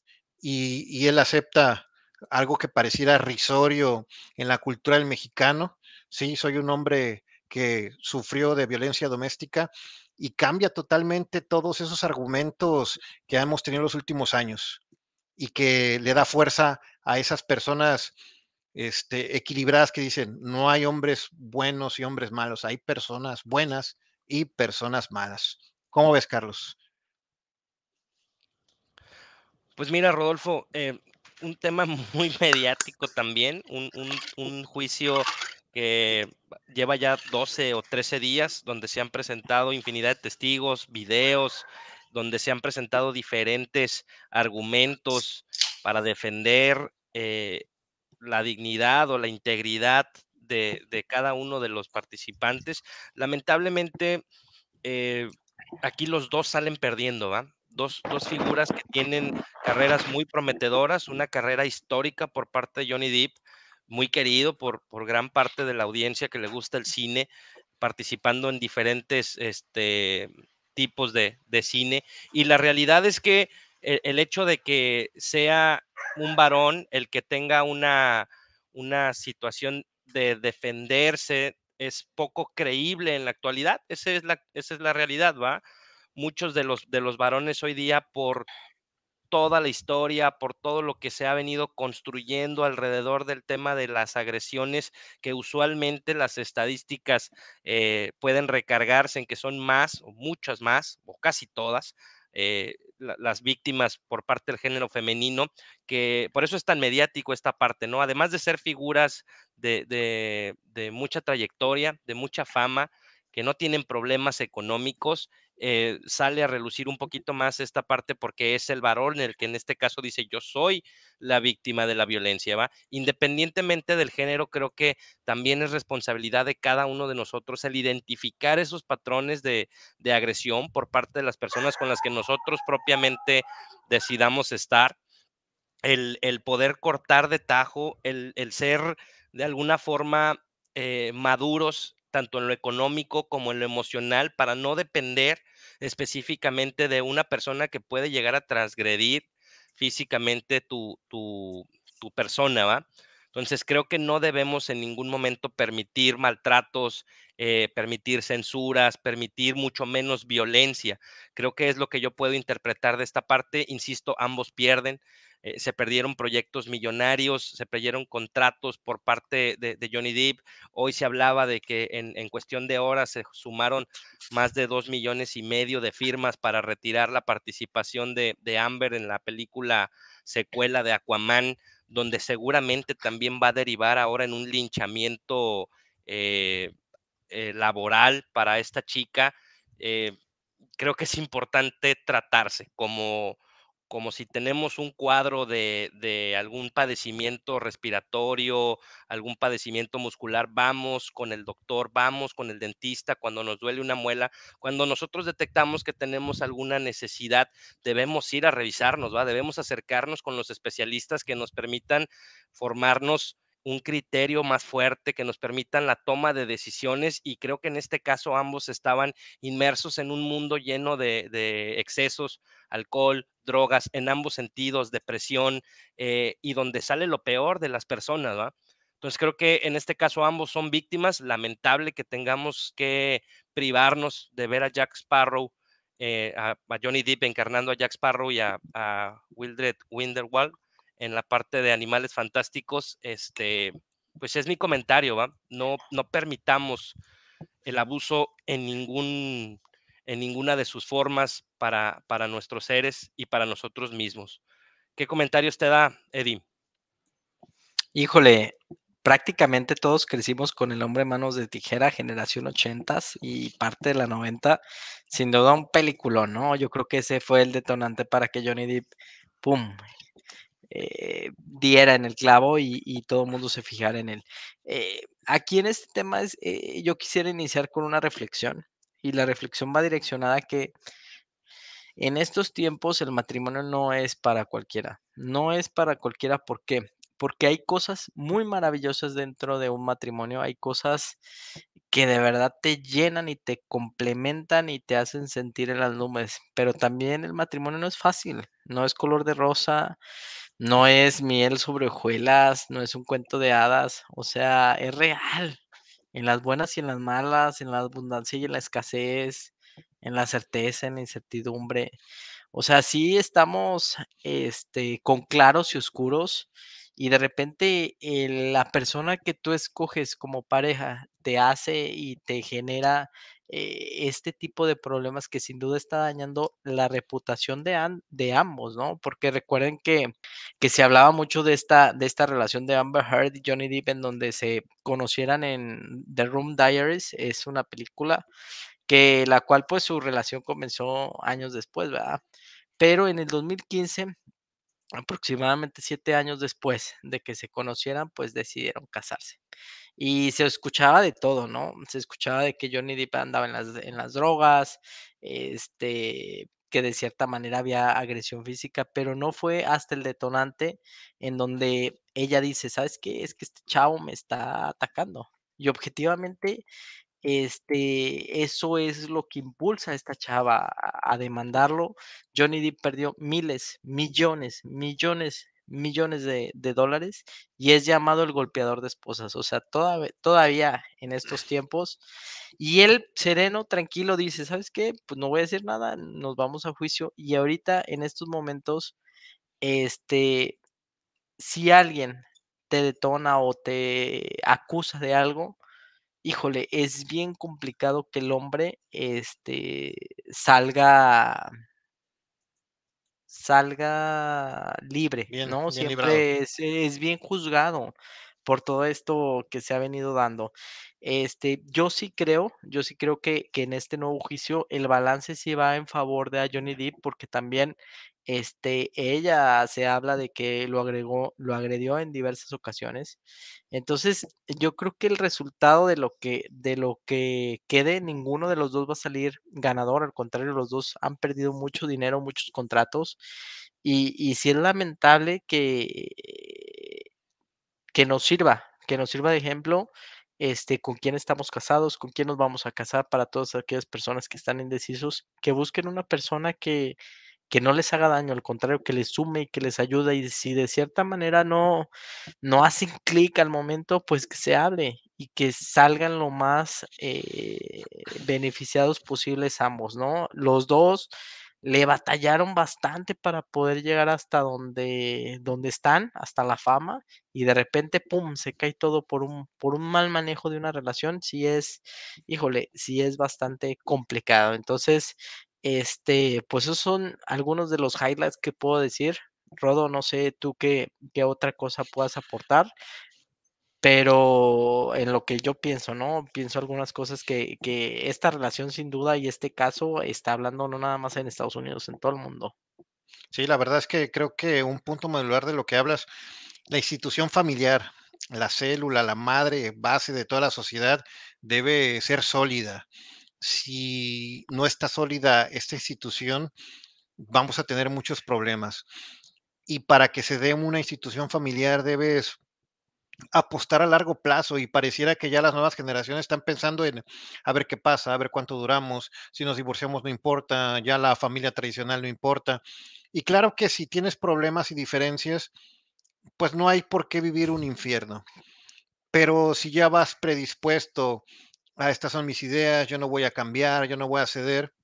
Y, y él acepta algo que pareciera risorio en la cultura del mexicano. Sí, soy un hombre que sufrió de violencia doméstica y cambia totalmente todos esos argumentos que hemos tenido en los últimos años y que le da fuerza a esas personas este, equilibradas que dicen, no hay hombres buenos y hombres malos, hay personas buenas y personas malas. ¿Cómo ves, Carlos? Pues mira, Rodolfo, eh, un tema muy mediático también, un, juicio que lleva ya 12 o 13 días, donde se han presentado infinidad de testigos, videos, donde se han presentado diferentes argumentos para defender eh, la dignidad o la integridad de, cada uno de los participantes. Lamentablemente, eh, aquí los dos salen perdiendo, ¿va? dos, figuras que tienen carreras muy prometedoras, una carrera histórica por parte de Johnny Depp, muy querido por, por gran parte de la audiencia que le gusta el cine, participando en diferentes este, tipos de, cine. Y la realidad es que el, hecho de que sea un varón el que tenga una, una situación de defenderse es poco creíble en la actualidad. Esa es la, esa es la realidad, ¿va? muchos de los, de los varones hoy día por toda la historia, por todo lo que se ha venido construyendo alrededor del tema de las agresiones, que usualmente las estadísticas eh, pueden recargarse en que son más o muchas más, o casi todas, eh, las víctimas por parte del género femenino, que por eso es tan mediático esta parte, ¿no? Además de ser figuras de, de mucha trayectoria, de mucha fama, que no tienen problemas económicos, eh, sale a relucir un poquito más esta parte porque es el varón el que en este caso dice yo soy la víctima de la violencia, ¿va? Independientemente del género, creo que también es responsabilidad de cada uno de nosotros el identificar esos patrones de, agresión por parte de las personas con las que nosotros propiamente decidamos estar, el, poder cortar de tajo, el, ser de alguna forma eh, maduros tanto en lo económico como en lo emocional, para no depender específicamente de una persona que puede llegar a transgredir físicamente tu, tu, persona, ¿va? Entonces creo que no debemos en ningún momento permitir maltratos, eh, permitir censuras, permitir mucho menos violencia. Creo que es lo que yo puedo interpretar de esta parte. Insisto, ambos pierden. Eh, se perdieron proyectos millonarios, se perdieron contratos por parte de, Johnny Depp. Hoy se hablaba de que en, cuestión de horas se sumaron más de dos millones y medio de firmas para retirar la participación de, Amber en la película secuela de Aquaman, donde seguramente también va a derivar ahora en un linchamiento eh, eh, laboral para esta chica. creo que es importante tratarse como como si tenemos un cuadro de, algún padecimiento respiratorio, algún padecimiento muscular, vamos con el doctor, vamos con el dentista cuando nos duele una muela. Cuando nosotros detectamos que tenemos alguna necesidad, debemos ir a revisarnos, ¿va? Debemos acercarnos con los especialistas que nos permitan formarnos un criterio más fuerte que nos permitan la toma de decisiones y creo que en este caso ambos estaban inmersos en un mundo lleno de, excesos, alcohol, drogas, en ambos sentidos, depresión eh, y donde sale lo peor de las personas, ¿va? Entonces creo que en este caso ambos son víctimas, lamentable que tengamos que privarnos de ver a Jack Sparrow, eh, a, Johnny Depp encarnando a Jack Sparrow y a, a Wildred Winderwald en la parte de animales fantásticos, este, pues es mi comentario, ¿va? No, no permitamos el abuso en ningún en ninguna de sus formas para, para nuestros seres y para nosotros mismos. ¿Qué comentarios te da, Eddie? Híjole, prácticamente todos crecimos con el hombre manos de tijera, generación 80 y parte de la 90. Sin duda un peliculón, ¿no? Yo creo que ese fue el detonante para que Johnny Depp, pum, eh, diera en el clavo y, todo el mundo se fijara en él. Eh, aquí en este tema es, eh, yo quisiera iniciar con una reflexión y la reflexión va direccionada a que en estos tiempos el matrimonio no es para cualquiera, no es para cualquiera, ¿por qué? Porque hay cosas muy maravillosas dentro de un matrimonio, hay cosas que de verdad te llenan y te complementan y te hacen sentir en las nubes, pero también el matrimonio no es fácil, no es color de rosa, no es miel sobre hojuelas, no es un cuento de hadas, o sea, es real, en las buenas y en las malas, en la abundancia y en la escasez, en la certeza, en la incertidumbre. O sea, sí estamos este, con claros y oscuros y de repente la persona que tú escoges como pareja te hace y te genera eh, este tipo de problemas que sin duda está dañando la reputación de, de ambos, ¿no? Porque recuerden que, que, se hablaba mucho de esta, de esta relación de Amber Heard y Johnny Depp en donde se conocieran en The Room Diaries, es una película que la cual pues su relación comenzó años después, ¿verdad? Pero en el 2015, aproximadamente siete años después de que se conocieran, pues decidieron casarse. Y se escuchaba de todo, ¿no? Se escuchaba de que Johnny Depp andaba en las, en las drogas, este, que de cierta manera había agresión física, pero no fue hasta el detonante en donde ella dice, ¿sabes qué? Es que este chavo me está atacando. Y objetivamente este, eso es lo que impulsa a esta chava a, demandarlo. Johnny Depp perdió miles, millones, millones, millones de, dólares y es llamado el golpeador de esposas. O sea, todavía en estos tiempos. Y él, sereno, tranquilo, dice, ¿sabes qué? Pues no voy a decir nada, nos vamos a juicio. Y ahorita, en estos momentos, este, si alguien te detona o te acusa de algo, híjole, es bien complicado que el hombre, este, salga salga libre, ¿no? Siempre es, bien juzgado por todo esto que se ha venido dando. Este, yo sí creo, yo sí creo que, que en este nuevo juicio el balance sí va en favor de Johnny Depp, porque también este, ella se habla de que lo agregó, lo agredió en diversas ocasiones. Entonces, yo creo que el resultado de lo que, de lo que quede, ninguno de los dos va a salir ganador. Al contrario, los dos han perdido mucho dinero, muchos contratos. Y, y sí es lamentable que, que nos sirva, que nos sirva de ejemplo este, con quién estamos casados, con quién nos vamos a casar para todas aquellas personas que están indecisos, que busquen una persona que, que no les haga daño, al contrario, que les sume y que les ayude. Y si de cierta manera no, no hacen clic al momento, pues que se hable y que salgan lo más eh, beneficiados posibles ambos, ¿no? Los dos le batallaron bastante para poder llegar hasta donde, donde están, hasta la fama, y de repente, ¡pum!, se cae todo por un, por un mal manejo de una relación, sí es, híjole, sí es bastante complicado. Entonces, este, pues esos son algunos de los highlights que puedo decir. Rodo, no sé tú qué, qué otra cosa puedas aportar, pero en lo que yo pienso, ¿no? Pienso algunas cosas que, que esta relación sin duda y este caso está hablando no nada más en Estados Unidos, en todo el mundo. Sí, la verdad es que creo que un punto modular de lo que hablas, la institución familiar, la célula, la madre base de toda la sociedad debe ser sólida si no está sólida esta institución, vamos a tener muchos problemas. Y para que se dé una institución familiar debes apostar a largo plazo y pareciera que ya las nuevas generaciones están pensando en a ver qué pasa, a ver cuánto duramos, si nos divorciamos no importa, ya la familia tradicional no importa. Y claro que si tienes problemas y diferencias, pues no hay por qué vivir un infierno. Pero si ya vas predispuesto ah, estas son mis ideas, yo no voy a cambiar, yo no voy a ceder,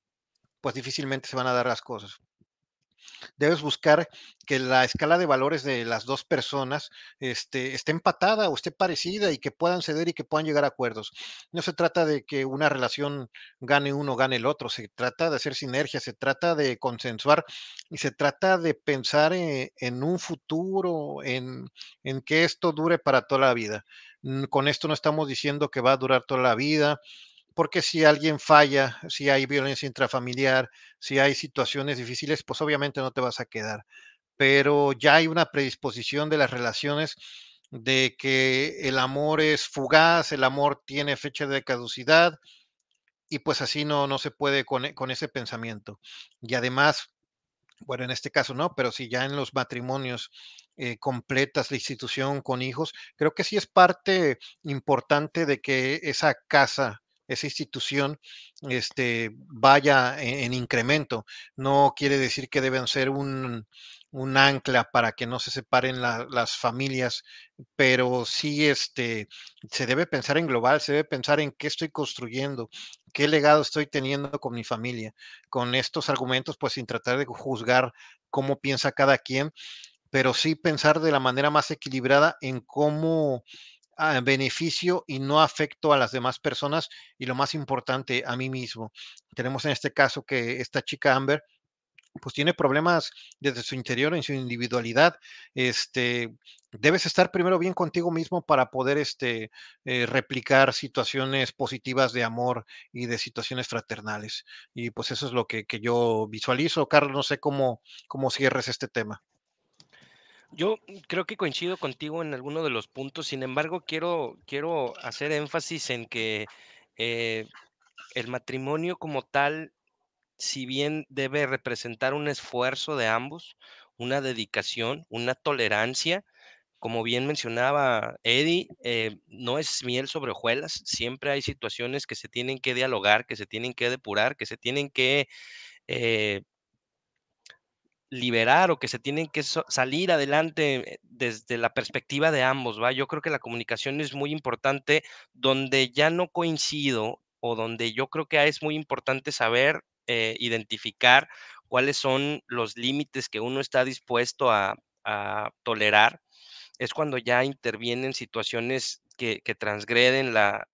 pues difícilmente se van a dar las cosas. Debes buscar que la escala de valores de las dos personas este, esté empatada o esté parecida y que puedan ceder y que puedan llegar a acuerdos. No se trata de que una relación gane uno, gane el otro, se trata de hacer sinergia, se trata de consensuar y se trata de pensar en, en un futuro, en, en que esto dure para toda la vida Con esto no estamos diciendo que va a durar toda la vida, porque si alguien falla, si hay violencia intrafamiliar, si hay situaciones difíciles, pues obviamente no te vas a quedar. Pero ya hay una predisposición de las relaciones de que el amor es fugaz, el amor tiene fecha de caducidad y pues así no, no se puede con, e, con ese pensamiento. Y además, bueno, en este caso no, pero si ya en los matrimonios eh, completas la institución con hijos, creo que sí es parte importante de que esa casa esa institución este, vaya en, incremento. No quiere decir que deben ser un, ancla para que no se separen las familias, pero sí este, se debe pensar en global, se debe pensar en qué estoy construyendo, qué legado estoy teniendo con mi familia. Con estos argumentos, pues sin tratar de juzgar cómo piensa cada quien, pero sí pensar de la manera más equilibrada en cómo beneficio y no afecto a las demás personas y lo más importante, a mí mismo. Tenemos en este caso que esta chica Amber pues tiene problemas desde su interior, en su individualidad. Este, debes estar primero bien contigo mismo para poder este, eh, replicar situaciones positivas de amor y de situaciones fraternales. Y pues eso es lo que, que yo visualizo. Carlos, no sé cómo, cómo cierres este tema. Yo creo que coincido contigo en alguno de los puntos, sin embargo, quiero, quiero hacer énfasis en que eh, el matrimonio como tal, si bien debe representar un esfuerzo de ambos, una dedicación, una tolerancia, como bien mencionaba Eddie, eh, no es miel sobre hojuelas, siempre hay situaciones que se tienen que dialogar, que se tienen que depurar, que se tienen que eh, liberar o que se tienen que salir adelante desde la perspectiva de ambos, ¿va? Yo creo que la comunicación es muy importante donde ya no coincido o donde yo creo que es muy importante saber eh, identificar cuáles son los límites que uno está dispuesto a, a tolerar, es cuando ya intervienen situaciones que, transgreden la,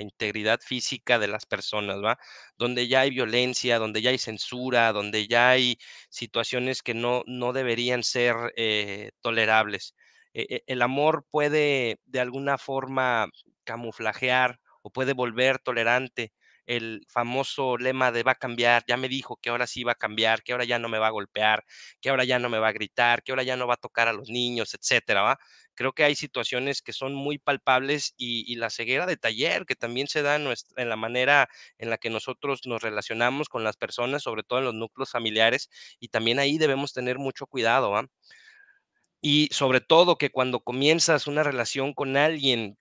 integridad física de las personas, ¿va? Donde ya hay violencia, donde ya hay censura, donde ya hay situaciones que no, no deberían ser eh, tolerables. E, e, el amor puede de alguna forma camuflajear o puede volver tolerante el famoso lema de va a cambiar, ya me dijo que ahora sí va a cambiar, que ahora ya no me va a golpear, que ahora ya no me va a gritar, que ahora ya no va a tocar a los niños, etcétera, ¿va? creo que hay situaciones que son muy palpables y, la ceguera de taller que también se da en, en, la manera en la que nosotros nos relacionamos con las personas, sobre todo en los núcleos familiares, y también ahí debemos tener mucho cuidado. Y sobre todo que cuando comienzas una relación con alguien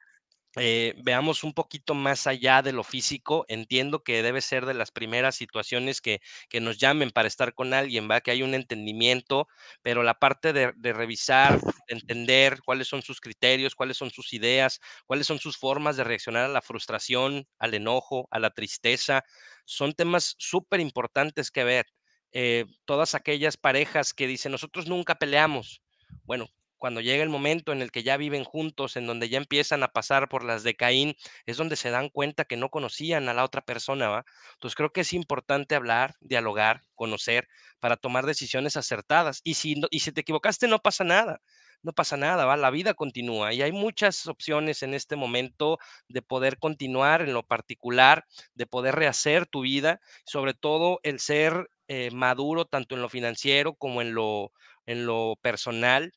eh, veamos un poquito más allá de lo físico. Entiendo que debe ser de las primeras situaciones que, que nos llamen para estar con alguien, ¿va? Que hay un entendimiento, pero la parte de, revisar, de entender cuáles son sus criterios, cuáles son sus ideas, cuáles son sus formas de reaccionar a la frustración, al enojo, a la tristeza, son temas súper importantes que ver. Eh, todas aquellas parejas que dicen, nosotros nunca peleamos. Bueno, cuando llega el momento en el que ya viven juntos, en donde ya empiezan a pasar por las de Caín, es donde se dan cuenta que no conocían a la otra persona, ¿va? Entonces creo que es importante hablar, dialogar, conocer, para tomar decisiones acertadas. Y si, y si te equivocaste, no pasa nada no pasa nada, ¿va? La vida continúa y hay muchas opciones en este momento de poder continuar en lo particular, de poder rehacer tu vida, sobre todo el ser eh, maduro tanto en lo financiero como en lo, en lo personal,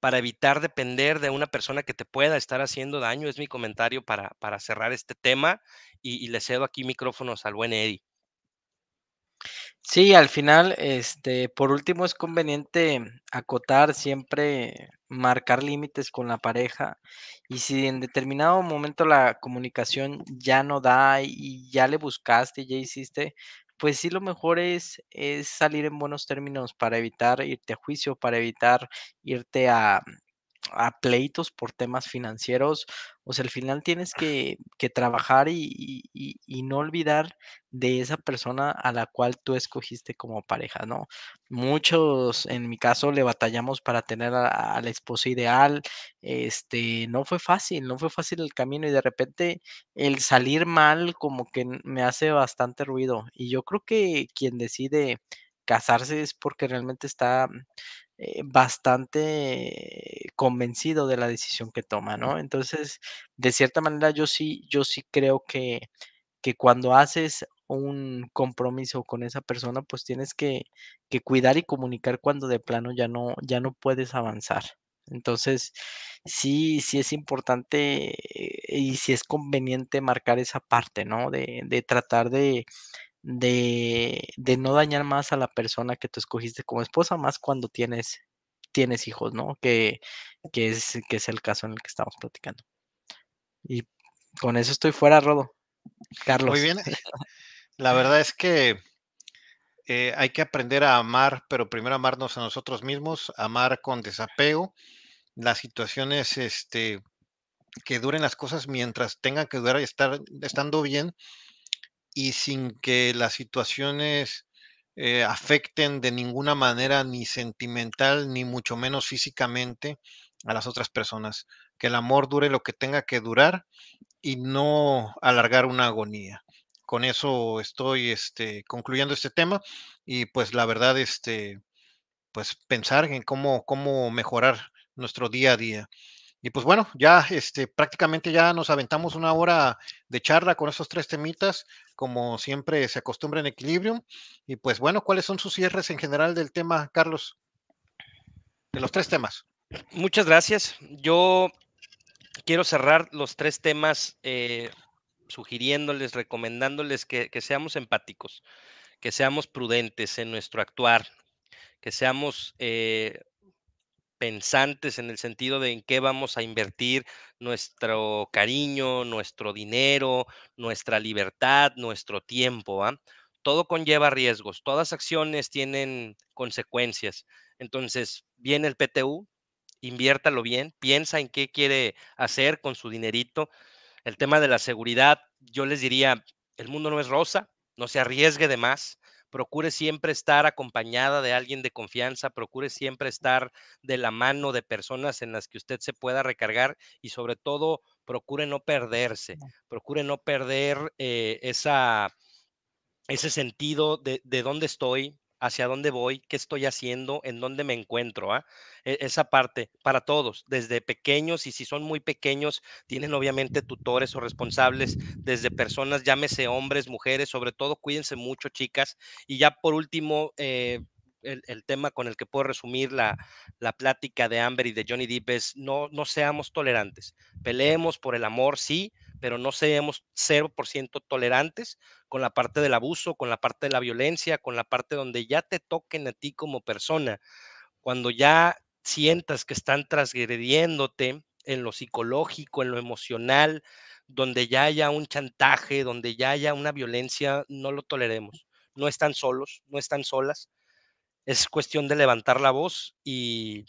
para evitar depender de una persona que te pueda estar haciendo daño. Es mi comentario para, para cerrar este tema y, le cedo aquí micrófonos al buen Eddie. Sí, al final, este, por último, es conveniente acotar siempre, marcar límites con la pareja. Y si en determinado momento la comunicación ya no da y ya le buscaste, ya hiciste, pues sí, lo mejor es, es salir en buenos términos para evitar irte a juicio, para evitar irte a, a pleitos por temas financieros, o sea, al final tienes que, que trabajar y, y, no olvidar de esa persona a la cual tú escogiste como pareja, ¿no? Muchos, en mi caso, le batallamos para tener a, la esposa ideal, este, no fue fácil, no fue fácil el camino y de repente el salir mal como que me hace bastante ruido y yo creo que quien decide casarse es porque realmente está eh, bastante convencido de la decisión que toma, ¿no? Entonces, de cierta manera, yo sí, yo sí creo que, que cuando haces un compromiso con esa persona, pues tienes que, que cuidar y comunicar cuando de plano ya no, ya no puedes avanzar. Entonces, sí, sí es importante eh, y sí es conveniente marcar esa parte, ¿no? De, de tratar de, de, de no dañar más a la persona que tú escogiste como esposa, más cuando tienes, tienes hijos, ¿no? Que, que, es, que es el caso en el que estamos platicando. Y con eso estoy fuera, Rodo. Carlos. Muy bien. La verdad es que eh, hay que aprender a amar, pero primero amarnos a nosotros mismos, amar con desapego. Las situaciones, este, que duren las cosas mientras tengan que durar y estar estando bien y sin que las situaciones eh, afecten de ninguna manera ni sentimental ni mucho menos físicamente a las otras personas. Que el amor dure lo que tenga que durar y no alargar una agonía. Con eso estoy este, concluyendo este tema y pues la verdad, este, pues pensar en cómo, cómo mejorar nuestro día a día. Y pues bueno, ya este, prácticamente ya nos aventamos una hora de charla con esos tres temitas, como siempre se acostumbra en Equilibrium. Y pues bueno, ¿cuáles son sus cierres en general del tema, Carlos? De los tres temas. Muchas gracias. Yo quiero cerrar los tres temas eh, sugiriéndoles, recomendándoles que, que seamos empáticos, que seamos prudentes en nuestro actuar, que seamos eh, pensantes en el sentido de en qué vamos a invertir nuestro cariño, nuestro dinero, nuestra libertad, nuestro tiempo. ¿ah? Todo conlleva riesgos, todas acciones tienen consecuencias. Entonces, viene el PTU, inviértalo bien, piensa en qué quiere hacer con su dinerito. El tema de la seguridad, yo les diría, el mundo no es rosa, no se arriesgue de más procure siempre estar acompañada de alguien de confianza, procure siempre estar de la mano de personas en las que usted se pueda recargar y sobre todo procure no perderse, procure no perder eh, esa, ese sentido de, de dónde estoy, hacia dónde voy, qué estoy haciendo, en dónde me encuentro. ¿ah? E, esa parte para todos, desde pequeños y si son muy pequeños, tienen obviamente tutores o responsables, desde personas, llámese hombres, mujeres, sobre todo cuídense mucho, chicas. Y ya por último, eh, el, tema con el que puedo resumir la, la, plática de Amber y de Johnny Depp es no, no seamos tolerantes. Peleemos por el amor, sí, pero no seamos 0% tolerantes con la parte del abuso, con la parte de la violencia, con la parte donde ya te toquen a ti como persona. Cuando ya sientas que están transgrediéndote en lo psicológico, en lo emocional, donde ya haya un chantaje, donde ya haya una violencia, no lo toleremos. No están solos, no están solas es cuestión de levantar la voz y,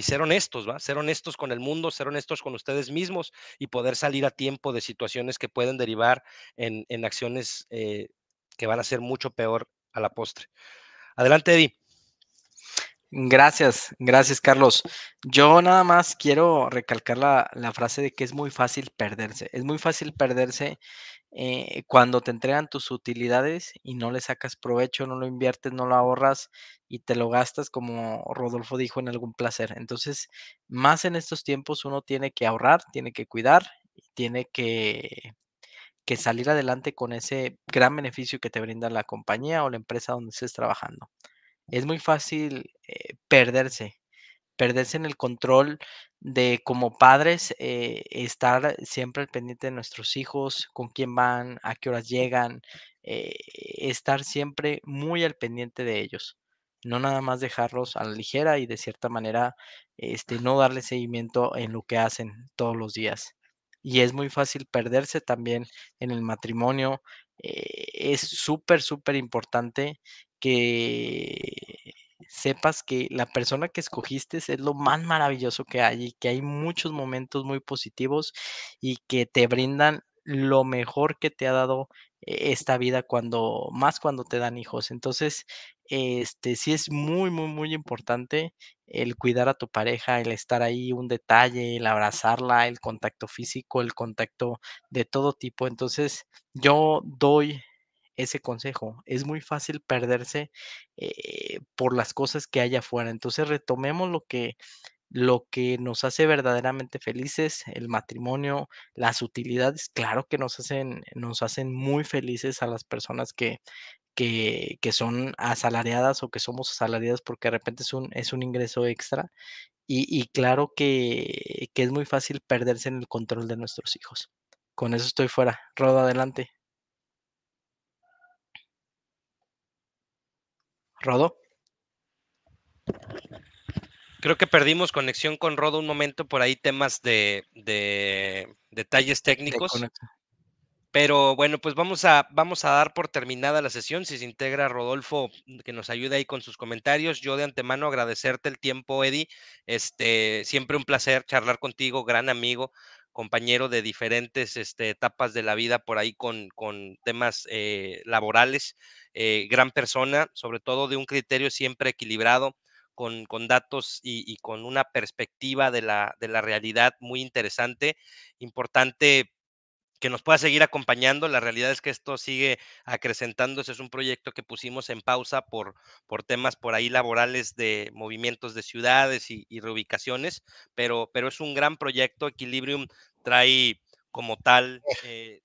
ser honestos. Ser honestos con el mundo, ser honestos con ustedes mismos y poder salir a tiempo de situaciones que pueden derivar en, acciones eh, que van a ser mucho peor a la postre. Adelante, Eddie. Gracias, gracias Carlos. Yo nada más quiero recalcar la, frase de que es muy fácil perderse. Es muy fácil perderse eh, cuando te entregan tus utilidades y no le sacas provecho, no lo inviertes, no lo ahorras y te lo gastas como Rodolfo dijo en algún placer. Entonces, más en estos tiempos uno tiene que ahorrar, tiene que cuidar, tiene que, que salir adelante con ese gran beneficio que te brinda la compañía o la empresa donde estés trabajando. Es muy fácil eh, perderse perderse en el control de como padres, eh, estar siempre al pendiente de nuestros hijos, con quién van, a qué horas llegan, eh, estar siempre muy al pendiente de ellos. No nada más dejarlos a la ligera y de cierta manera este, no darle seguimiento en lo que hacen todos los días. Y es muy fácil perderse también en el matrimonio. Eh, es súper, súper importante que sepas que la persona que escogiste es lo más maravilloso que hay y que hay muchos momentos muy positivos y que te brindan lo mejor que te ha dado e-, esta vida cuando más cuando te dan hijos. Entonces, este sí es muy muy muy importante el cuidar a tu pareja, el estar ahí, un detalle, el abrazarla, el contacto físico, el contacto de todo tipo. Entonces, yo doy ese consejo. Es muy fácil perderse eh, por las cosas que hay afuera. Entonces retomemos lo que, lo que nos hace verdaderamente felices, el matrimonio, las utilidades, claro que nos hacen, nos hacen muy felices a las personas que, que, que son asalariadas o que somos asalariadas porque de repente es un, es un ingreso extra. Y, y claro que, que es muy fácil perderse en el control de nuestros hijos. Con eso estoy fuera. Rodo, adelante. Rodo. Creo que perdimos conexión con Rodo un momento por ahí, temas de, de detalles técnicos. De pero bueno, pues vamos a, vamos a dar por terminada la sesión. Si se integra Rodolfo, que nos ayude ahí con sus comentarios. Yo de antemano agradecerte el tiempo, Eddie. Este, siempre un placer charlar contigo, gran amigo, compañero de diferentes este, etapas de la vida por ahí con, temas eh, laborales. Eh, gran persona, sobre todo de un criterio siempre equilibrado. Con, con datos y, y, con una perspectiva de la, de la realidad muy interesante. Importante que nos pueda seguir acompañando. La realidad es que esto sigue acrecentándose. Es un proyecto que pusimos en pausa por, por temas por ahí laborales de movimientos de ciudades y, reubicaciones, pero, pero es un gran proyecto. Equilibrium trae como tal... Eh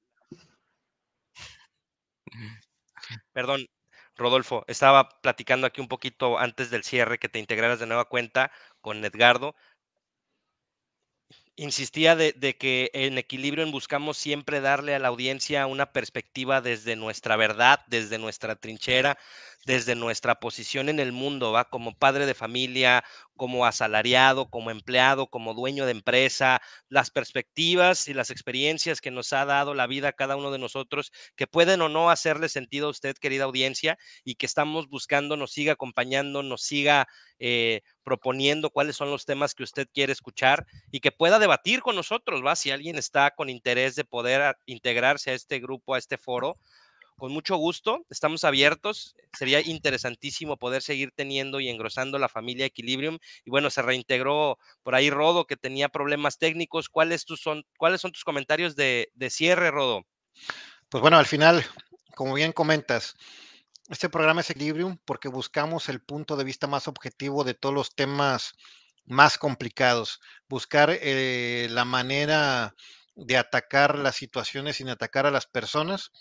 perdón, Rodolfo, estaba platicando aquí un poquito antes del cierre que te integraras de nueva cuenta con Edgardo insistía de, que en equilibrio buscamos siempre darle a la audiencia una perspectiva desde nuestra verdad, desde nuestra trinchera, desde nuestra posición en el mundo, ¿va? Como padre de familia, como asalariado, como empleado, como dueño de empresa, las perspectivas y las experiencias que nos ha dado la vida cada uno de nosotros, que pueden o no hacerle sentido a usted, querida audiencia, y que estamos buscando, nos siga acompañando, nos siga eh, proponiendo cuáles son los temas que usted quiere escuchar y que pueda debatir con nosotros, ¿va? Si alguien está con interés de poder integrarse a este grupo, a este foro, con mucho gusto, estamos abiertos. Sería interesantísimo poder seguir teniendo y engrosando la familia Equilibrium. Y bueno, se reintegró por ahí Rodo, que tenía problemas técnicos. ¿Cuáles, son, ¿cuáles son tus comentarios de, de cierre, Rodo? Pues bueno, al final, como bien comentas, este programa es Equilibrium porque buscamos el punto de vista más objetivo de todos los temas más complicados, buscar eh, la manera de atacar las situaciones sin atacar a las personas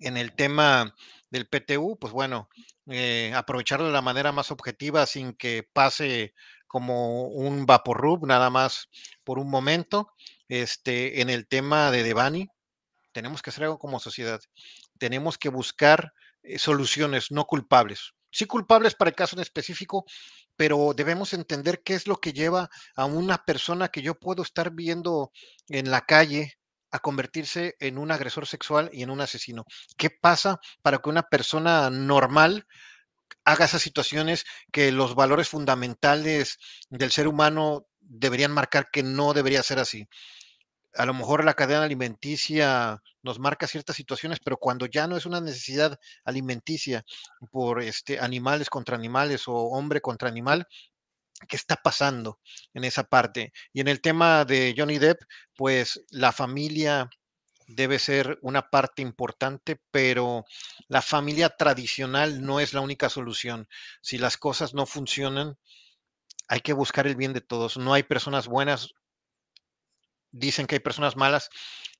en el tema del PTU, pues bueno, eh, aprovecharlo de la manera más objetiva sin que pase como un vaporrub nada más por un momento. Este, en el tema de Devani, tenemos que hacer algo como sociedad. Tenemos que buscar eh, soluciones no culpables. Sí culpables para el caso en específico, pero debemos entender qué es lo que lleva a una persona que yo puedo estar viendo en la calle a convertirse en un agresor sexual y en un asesino? ¿Qué pasa para que una persona normal haga esas situaciones que los valores fundamentales del ser humano deberían marcar que no debería ser así? a lo mejor la cadena alimenticia nos marca ciertas situaciones, pero cuando ya no es una necesidad alimenticia por este animales contra animales o hombre contra animal, qué está pasando en esa parte. Y en el tema de Johnny Depp, pues la familia debe ser una parte importante, pero la familia tradicional no es la única solución. Si las cosas no funcionan, hay que buscar el bien de todos. No hay personas buenas, dicen que hay personas malas,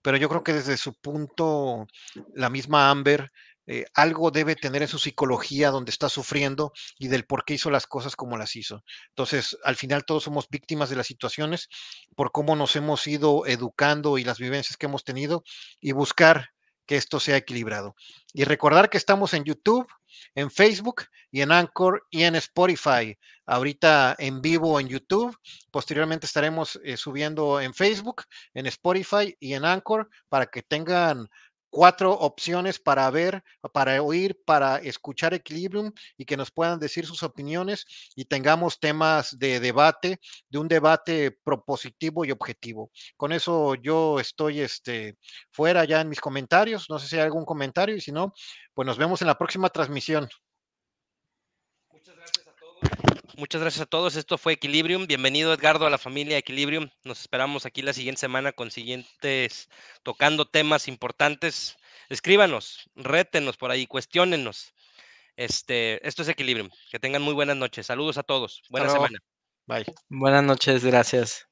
pero yo creo que desde su punto, la misma Amber eh, algo debe tener en su psicología donde está sufriendo y del por qué hizo las cosas como las hizo. Entonces, al final todos somos víctimas de las situaciones por cómo nos hemos ido educando y las vivencias que hemos tenido y buscar que esto sea equilibrado. Y recordar que estamos en YouTube, en Facebook y en Anchor y en Spotify. Ahorita en vivo en YouTube. Posteriormente estaremos eh, subiendo en Facebook, en Spotify y en Anchor para que tengan cuatro opciones para ver, para oír, para escuchar Equilibrium y que nos puedan decir sus opiniones y tengamos temas de debate, de un debate propositivo y objetivo. Con eso yo estoy este, fuera ya en mis comentarios. No sé si hay algún comentario y si no, pues nos vemos en la próxima transmisión muchas gracias a todos. Esto fue Equilibrium. Bienvenido, Edgardo, a la familia Equilibrium. Nos esperamos aquí la siguiente semana con siguientes, tocando temas importantes. Escríbanos, rétenos por ahí, cuestionenos. Este, esto es Equilibrium. Que tengan muy buenas noches. Saludos a todos. Buena semana. Bye. Buenas noches, gracias.